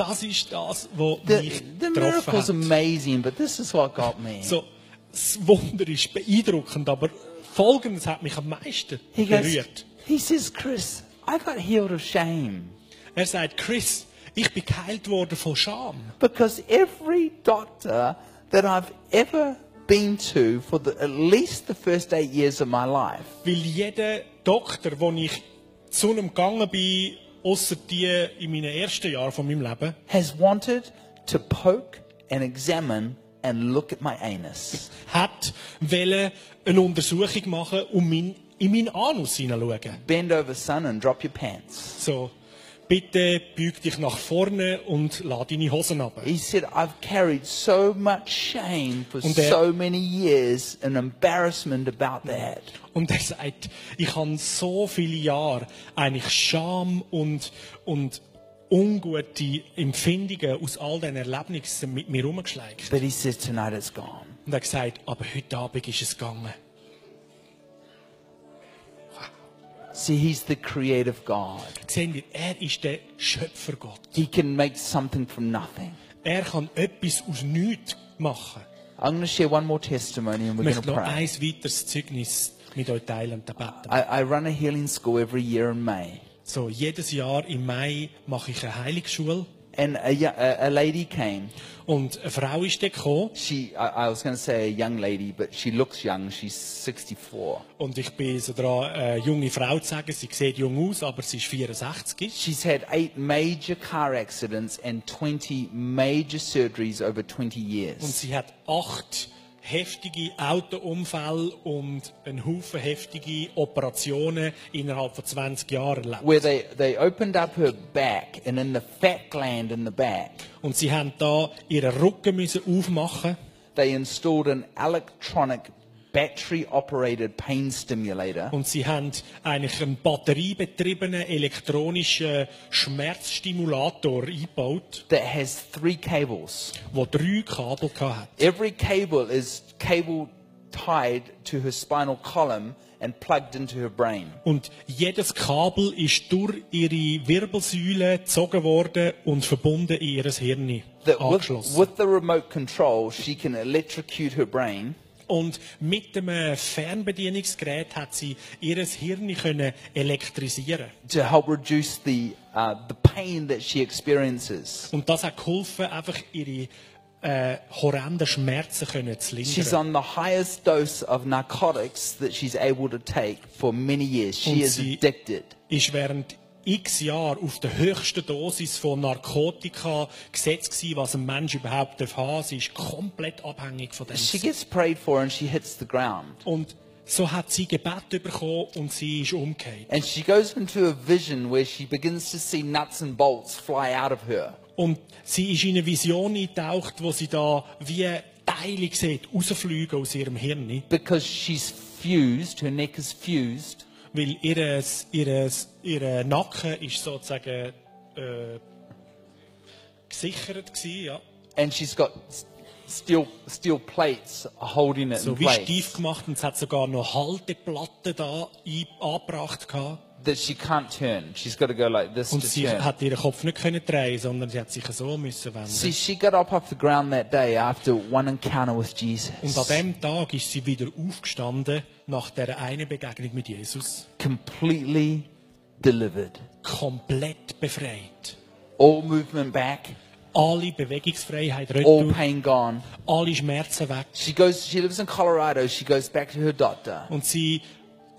Das ist das, was The, mich the getroffen hat. amazing, but this is what got me. So, das Wunder ist beeindruckend, aber Folgendes hat mich am meisten He goes, berührt. he says, Chris, I got healed of shame. Er sagt, Chris, Ich bin geheilt worden von Scham. Because every doctor that I've ever been to for the, at least the first eight years of my life Weil jeder Doktor, wo ich zu einem gegangen bin, außer die in meinen ersten Jahren von meinem Leben, has wanted to poke and examine and look at my anus. hat wollen eine Untersuchung machen und mein, in meinen Anus hineinschauen. Bend over, son, and drop your pants. So, bitte büg dich nach vorne und lass deine Hosen ab. He said, I've carried so much shame for Und der- so many years and embarrassment about that. Und er sagt, ich habe so viele Jahre eigentlich Scham und, und ungute Empfindungen aus all diesen Erlebnissen mit mir herumgeschleicht. But he says, tonight it's gone. Und er gesagt, aber heute Abend ist es gegangen. See, he's the creative God. Seht ihr, er ist der Schöpfergott. He can make something from nothing. Er kann etwas aus nichts machen. I'm going to share one more testimony and we're going to noch pray. ein weiteres Zeugnis mit euch teilen und beten. I, I run a healing school every year in May. So, jedes Jahr im Mai mache ich eine Heilungsschule. And a, a, a lady came. Und eine Frau ist gekommen. She, I, I was going to say a young lady, but she looks young. She's 64. Und ich bin so dran, eine junge Frau zu sagen. Sie sieht jung aus, aber sie ist 64. She's had eight major car accidents and 20 major surgeries over 20 Und years. sie hat acht heftige Autounfälle und einen Haufen heftige Operationen innerhalb von 20 Jahren erlebt. Where they, they opened up her back, and in the fat gland in the back, Und sie haben da ihren Rücken müssen aufmachen they installed an electronic battery operated pain stimulator und sie haben eigentlich einen batteriebetriebenen elektronischen Schmerzstimulator eingebaut, that has three cables. der drei Kabel hatte. Every cable is cable tied to her spinal column and plugged into her brain. Und jedes Kabel ist durch ihre Wirbelsäule gezogen worden und verbunden in ihr Hirn That with, angeschlossen. with the remote control, she can electrocute her brain Und mit dem äh, Fernbedienungsgerät hat sie ihr Hirn können elektrisieren. to help reduce the, uh, the pain that she experiences. Und das hat geholfen, einfach ihre äh, horrenden Schmerzen können zu She's lindern. on the highest dose of narcotics that she's able to take for many years. She is sie- addicted. Ist während x Jahren auf der höchsten Dosis von Narkotika gesetzt gewesen, was ein Mensch überhaupt darf haben. Sie ist komplett abhängig von dem. She gets prayed for and she hits the ground. Und so hat sie Gebet bekommen und sie ist umgekehrt. And she goes into a vision where she begins to see nuts and bolts fly out of her. Und sie ist in eine Vision eingetaucht, wo sie da wie Teile sieht, rausfliegen aus ihrem Hirn. Because she's fused, her neck is fused, Weil ihres, ihres, ihr Nacken ist sozusagen äh, gesichert gewesen, ja. and she's got steel, steel plates holding it So in wie place steif gemacht und es hat sogar noch Halteplatten da angebracht gehabt. That she can't turn. She's got to go like this Und to sie turn. hat ihren Kopf nicht können drehen, sondern sie hat sich so müssen wenden. See, she got up off the ground that day after one encounter with Und Jesus, an dem Tag ist sie wieder aufgestanden nach der einen Begegnung mit Jesus, completely delivered. komplett befreit. All movement back, Alle Bewegungsfreiheit all retour, pain gone. alle Schmerzen weg. She goes. She lives in Colorado. She goes back to her doctor. Und sie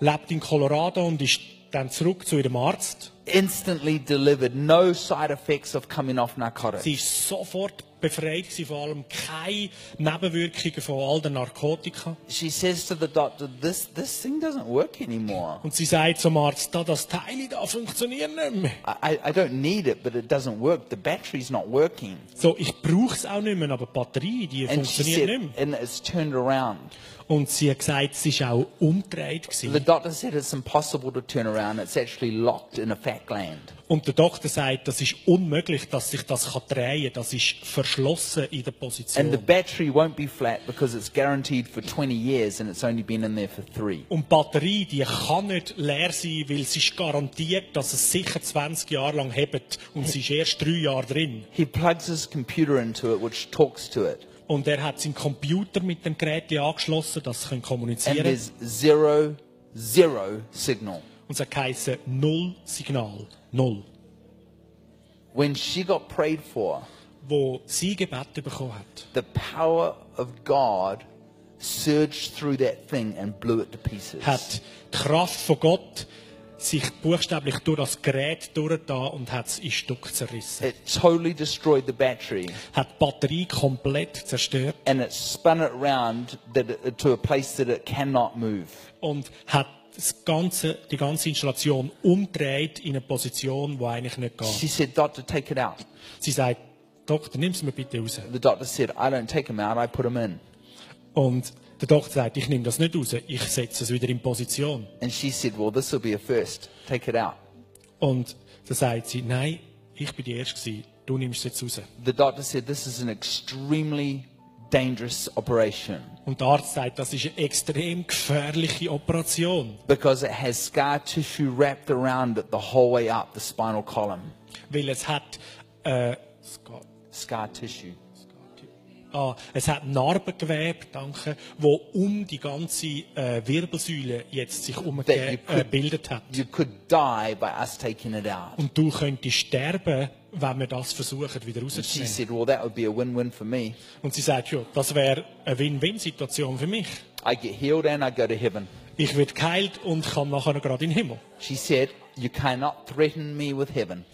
lebt in Colorado und ist dann zurück zu ihrem Arzt. Instantly delivered. No side effects of coming off narcotics. Sie ist sofort befreit gewesen, vor allem keine Nebenwirkungen von all den Narkotika. She says to the doctor, "This this thing doesn't work anymore. Und sie sagt zum Arzt, da das Teil da funktioniert nicht mehr. I, I don't need it, but it doesn't work. The battery's not working." So, ich brauche es auch nicht mehr, aber die Batterie, die And funktioniert said, nicht mehr. and it's turned around. Und sie hat gesagt, es ist auch umgedreht The doctor said it's impossible to turn around. It's actually locked in a fat gland. Und der Doktor sagt, das ist unmöglich, dass sich das kann drehen. Das ist verschlossen in der And the Position. battery won't be flat because it's guaranteed for 20 years and it's only been in there for three. Und die Batterie, die kann nicht leer sein, weil es ist garantiert, dass es sicher 20 Jahre lang hebt und sie ist erst drei Jahre drin. He plugs his computer into it, which talks to it. Und er hat seinen Computer mit dem Gerät angeschlossen, dass sie kommunizieren können. there's zero, zero signal. Und es geheißen, null Signal. Null. when she got prayed for, wo sie Gebete bekommen hat, the power of God surged through that thing and blew it to pieces. hat die Kraft von Gott sich buchstäblich durch das Gerät durchgetan und hat es in Stück zerrissen. It totally destroyed the battery Hat die Batterie komplett zerstört and it spun it round that it, to a place that it cannot move. und hat das ganze, die ganze Installation umdreht in eine Position, die eigentlich nicht geht. She said, Doctor, take it out. Sie sagt, Doktor, nimm es mir bitte raus. The doctor said, I don't take him out, I put him in. Und der Doktor sagt, ich nehme das nicht raus, ich setze es wieder in Position. And she said, Well, this will be a first. Take it out. Und dann sagt sie, nein, ich bin die Erste gewesen, du nimmst es jetzt raus. The doctor said, This is an extremely dangerous operation Und der Arzt sagt, das ist eine extrem gefährliche Operation, because it has scar tissue wrapped around it the whole way up the spinal column. weil es hat, äh, geht- Scar tissue. Ah, es hat Narbengewebe, danke, wo um die ganze äh, Wirbelsäule jetzt sich umgebildet hat. You could die by us taking it out. Und du könntest sterben, wenn wir das versuchen, wieder rauszunehmen. said, Well, win win. Und sie sagt, ja, das wäre eine Win-Win-Situation für mich. I get healed and I go to heaven. Ich werde geheilt und kann nachher gerade in den Himmel. She said, You cannot threaten me with heaven.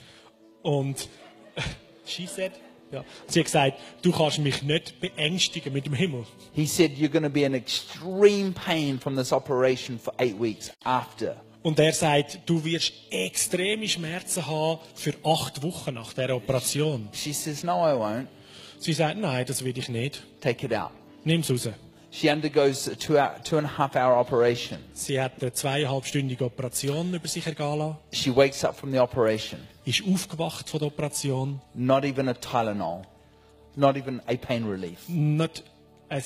Und [laughs] she said, ja, sie hat gesagt, du kannst mich nicht beängstigen mit dem Himmel. He said, You're going to be in extreme pain from this operation for eight weeks after. Und er sagt, du wirst extreme Schmerzen haben für acht Wochen nach der Operation. She says, No, I won't. Sie sagt, nein, das will ich nicht. Take it out. Nimm's raus. She undergoes a two, hour, two and a half hour operation. Sie hat eine zweieinhalbstündige Operation über sich ergehen lassen, She wakes up from the operation, ist aufgewacht von der Operation, not even a Tylenol, not even a pain relief, nicht ein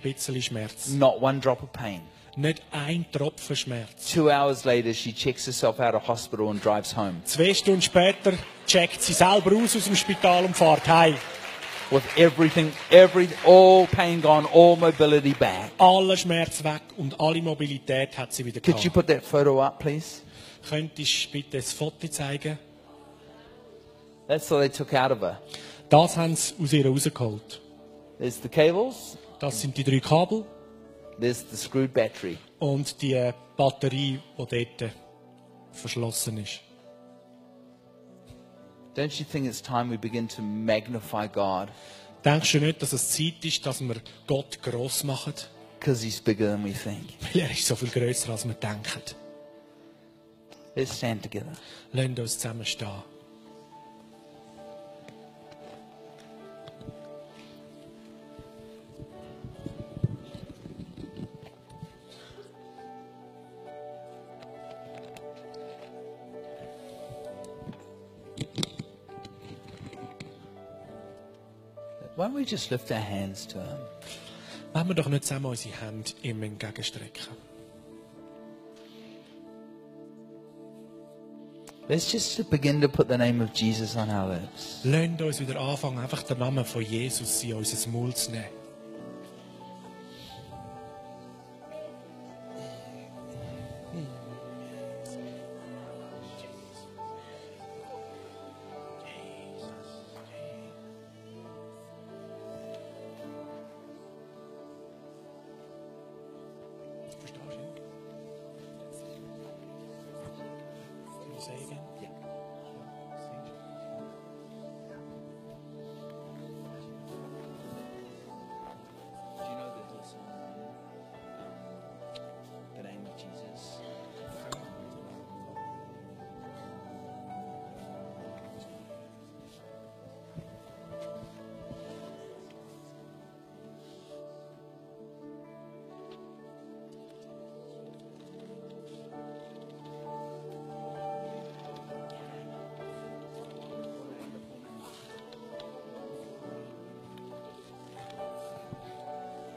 bisschen Schmerz, not one drop of pain. nicht ein Tropfen Schmerz. Two hours later, she checks herself out of hospital and drives home Zwei Stunden später checkt sie selber aus aus dem Spital und fährt heim. With everything, every, all pain gone, all mobility back. Alle Schmerz weg und alle Mobilität hat sie wieder Could you gehabt. put that photo up, please? Könntest du bitte das Foto zeigen? That's what they took out of her. Das haben sie aus ihr rausgeholt. There's the cables, Das sind die drei Kabel there's the screwed battery. und die Batterie, die dort verschlossen ist. Don't you think it's time we begin to magnify God? Denkst du nicht, dass es Zeit ist, dass wir Gott gross machen? Because He's bigger than we think. Weil er ist so viel grösser, als wir denken. Let's stand together. Lasst uns zusammenstehen. Why don't we just lift our hands to Him? Wollen wir doch nicht zusammen unsere Hände ihm entgegenstrecken. Let's just begin to put the name of Jesus on our lips. Lasst uns wieder anfangen, einfach den Namen von Jesus in unser Maul zu nehmen. Say again? Do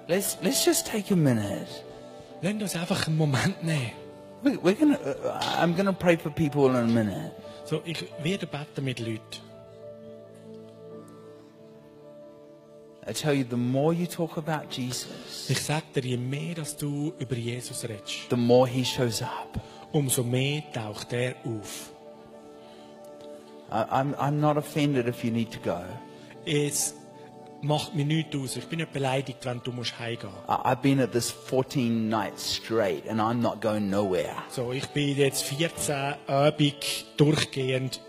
Let's let's just take a minute. Lasst uns einfach einen Moment nehmen. We, we're gonna. Uh, I'm gonna pray for people in a minute. So, ich werde beten mit Leuten. I tell you, the more you talk about Jesus, Ich sage dir, je mehr dass du über Jesus redest, the more He shows up. umso mehr taucht er auf. I, I'm, I'm not offended if you need to go. Es macht mir nichts aus. Ich bin nicht beleidigt, wenn du musst heimgehen I've been at this 14 nights straight and I'm not going nowhere. So, ich bin jetzt 14 Abend durchgehend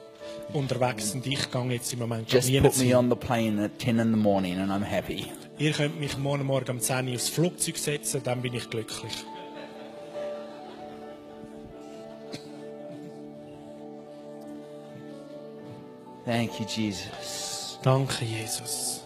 unterwegs und ich gehe jetzt im Moment Just put me on the plane at 10 in the morning and I'm happy. Ihr könnt mich morgen Morgen um 10 Uhr aufs Flugzeug setzen, dann bin ich glücklich. Thank you, Jesus. Danke, Jesus.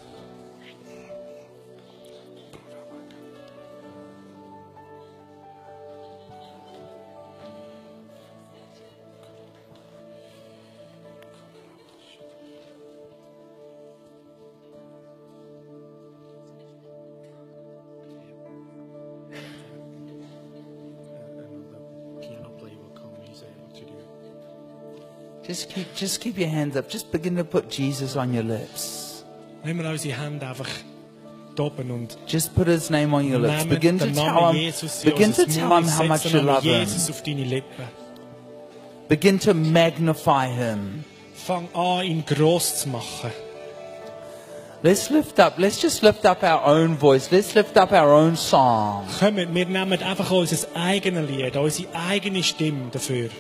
Just keep, just keep your hands up. Just begin to put Jesus on your lips. Nehmen wir unsere Hände einfach oben und Just put his name on your lips. Begin to tell him, begin to tell him how much you love him. Begin to magnify him. Fang an, ihn gross zu machen. Let's lift up. Let's just lift up our own voice. Let's lift up our own song. Kommt, wir nehmen einfach unser eigenes Lied, unsere eigene Stimme dafür.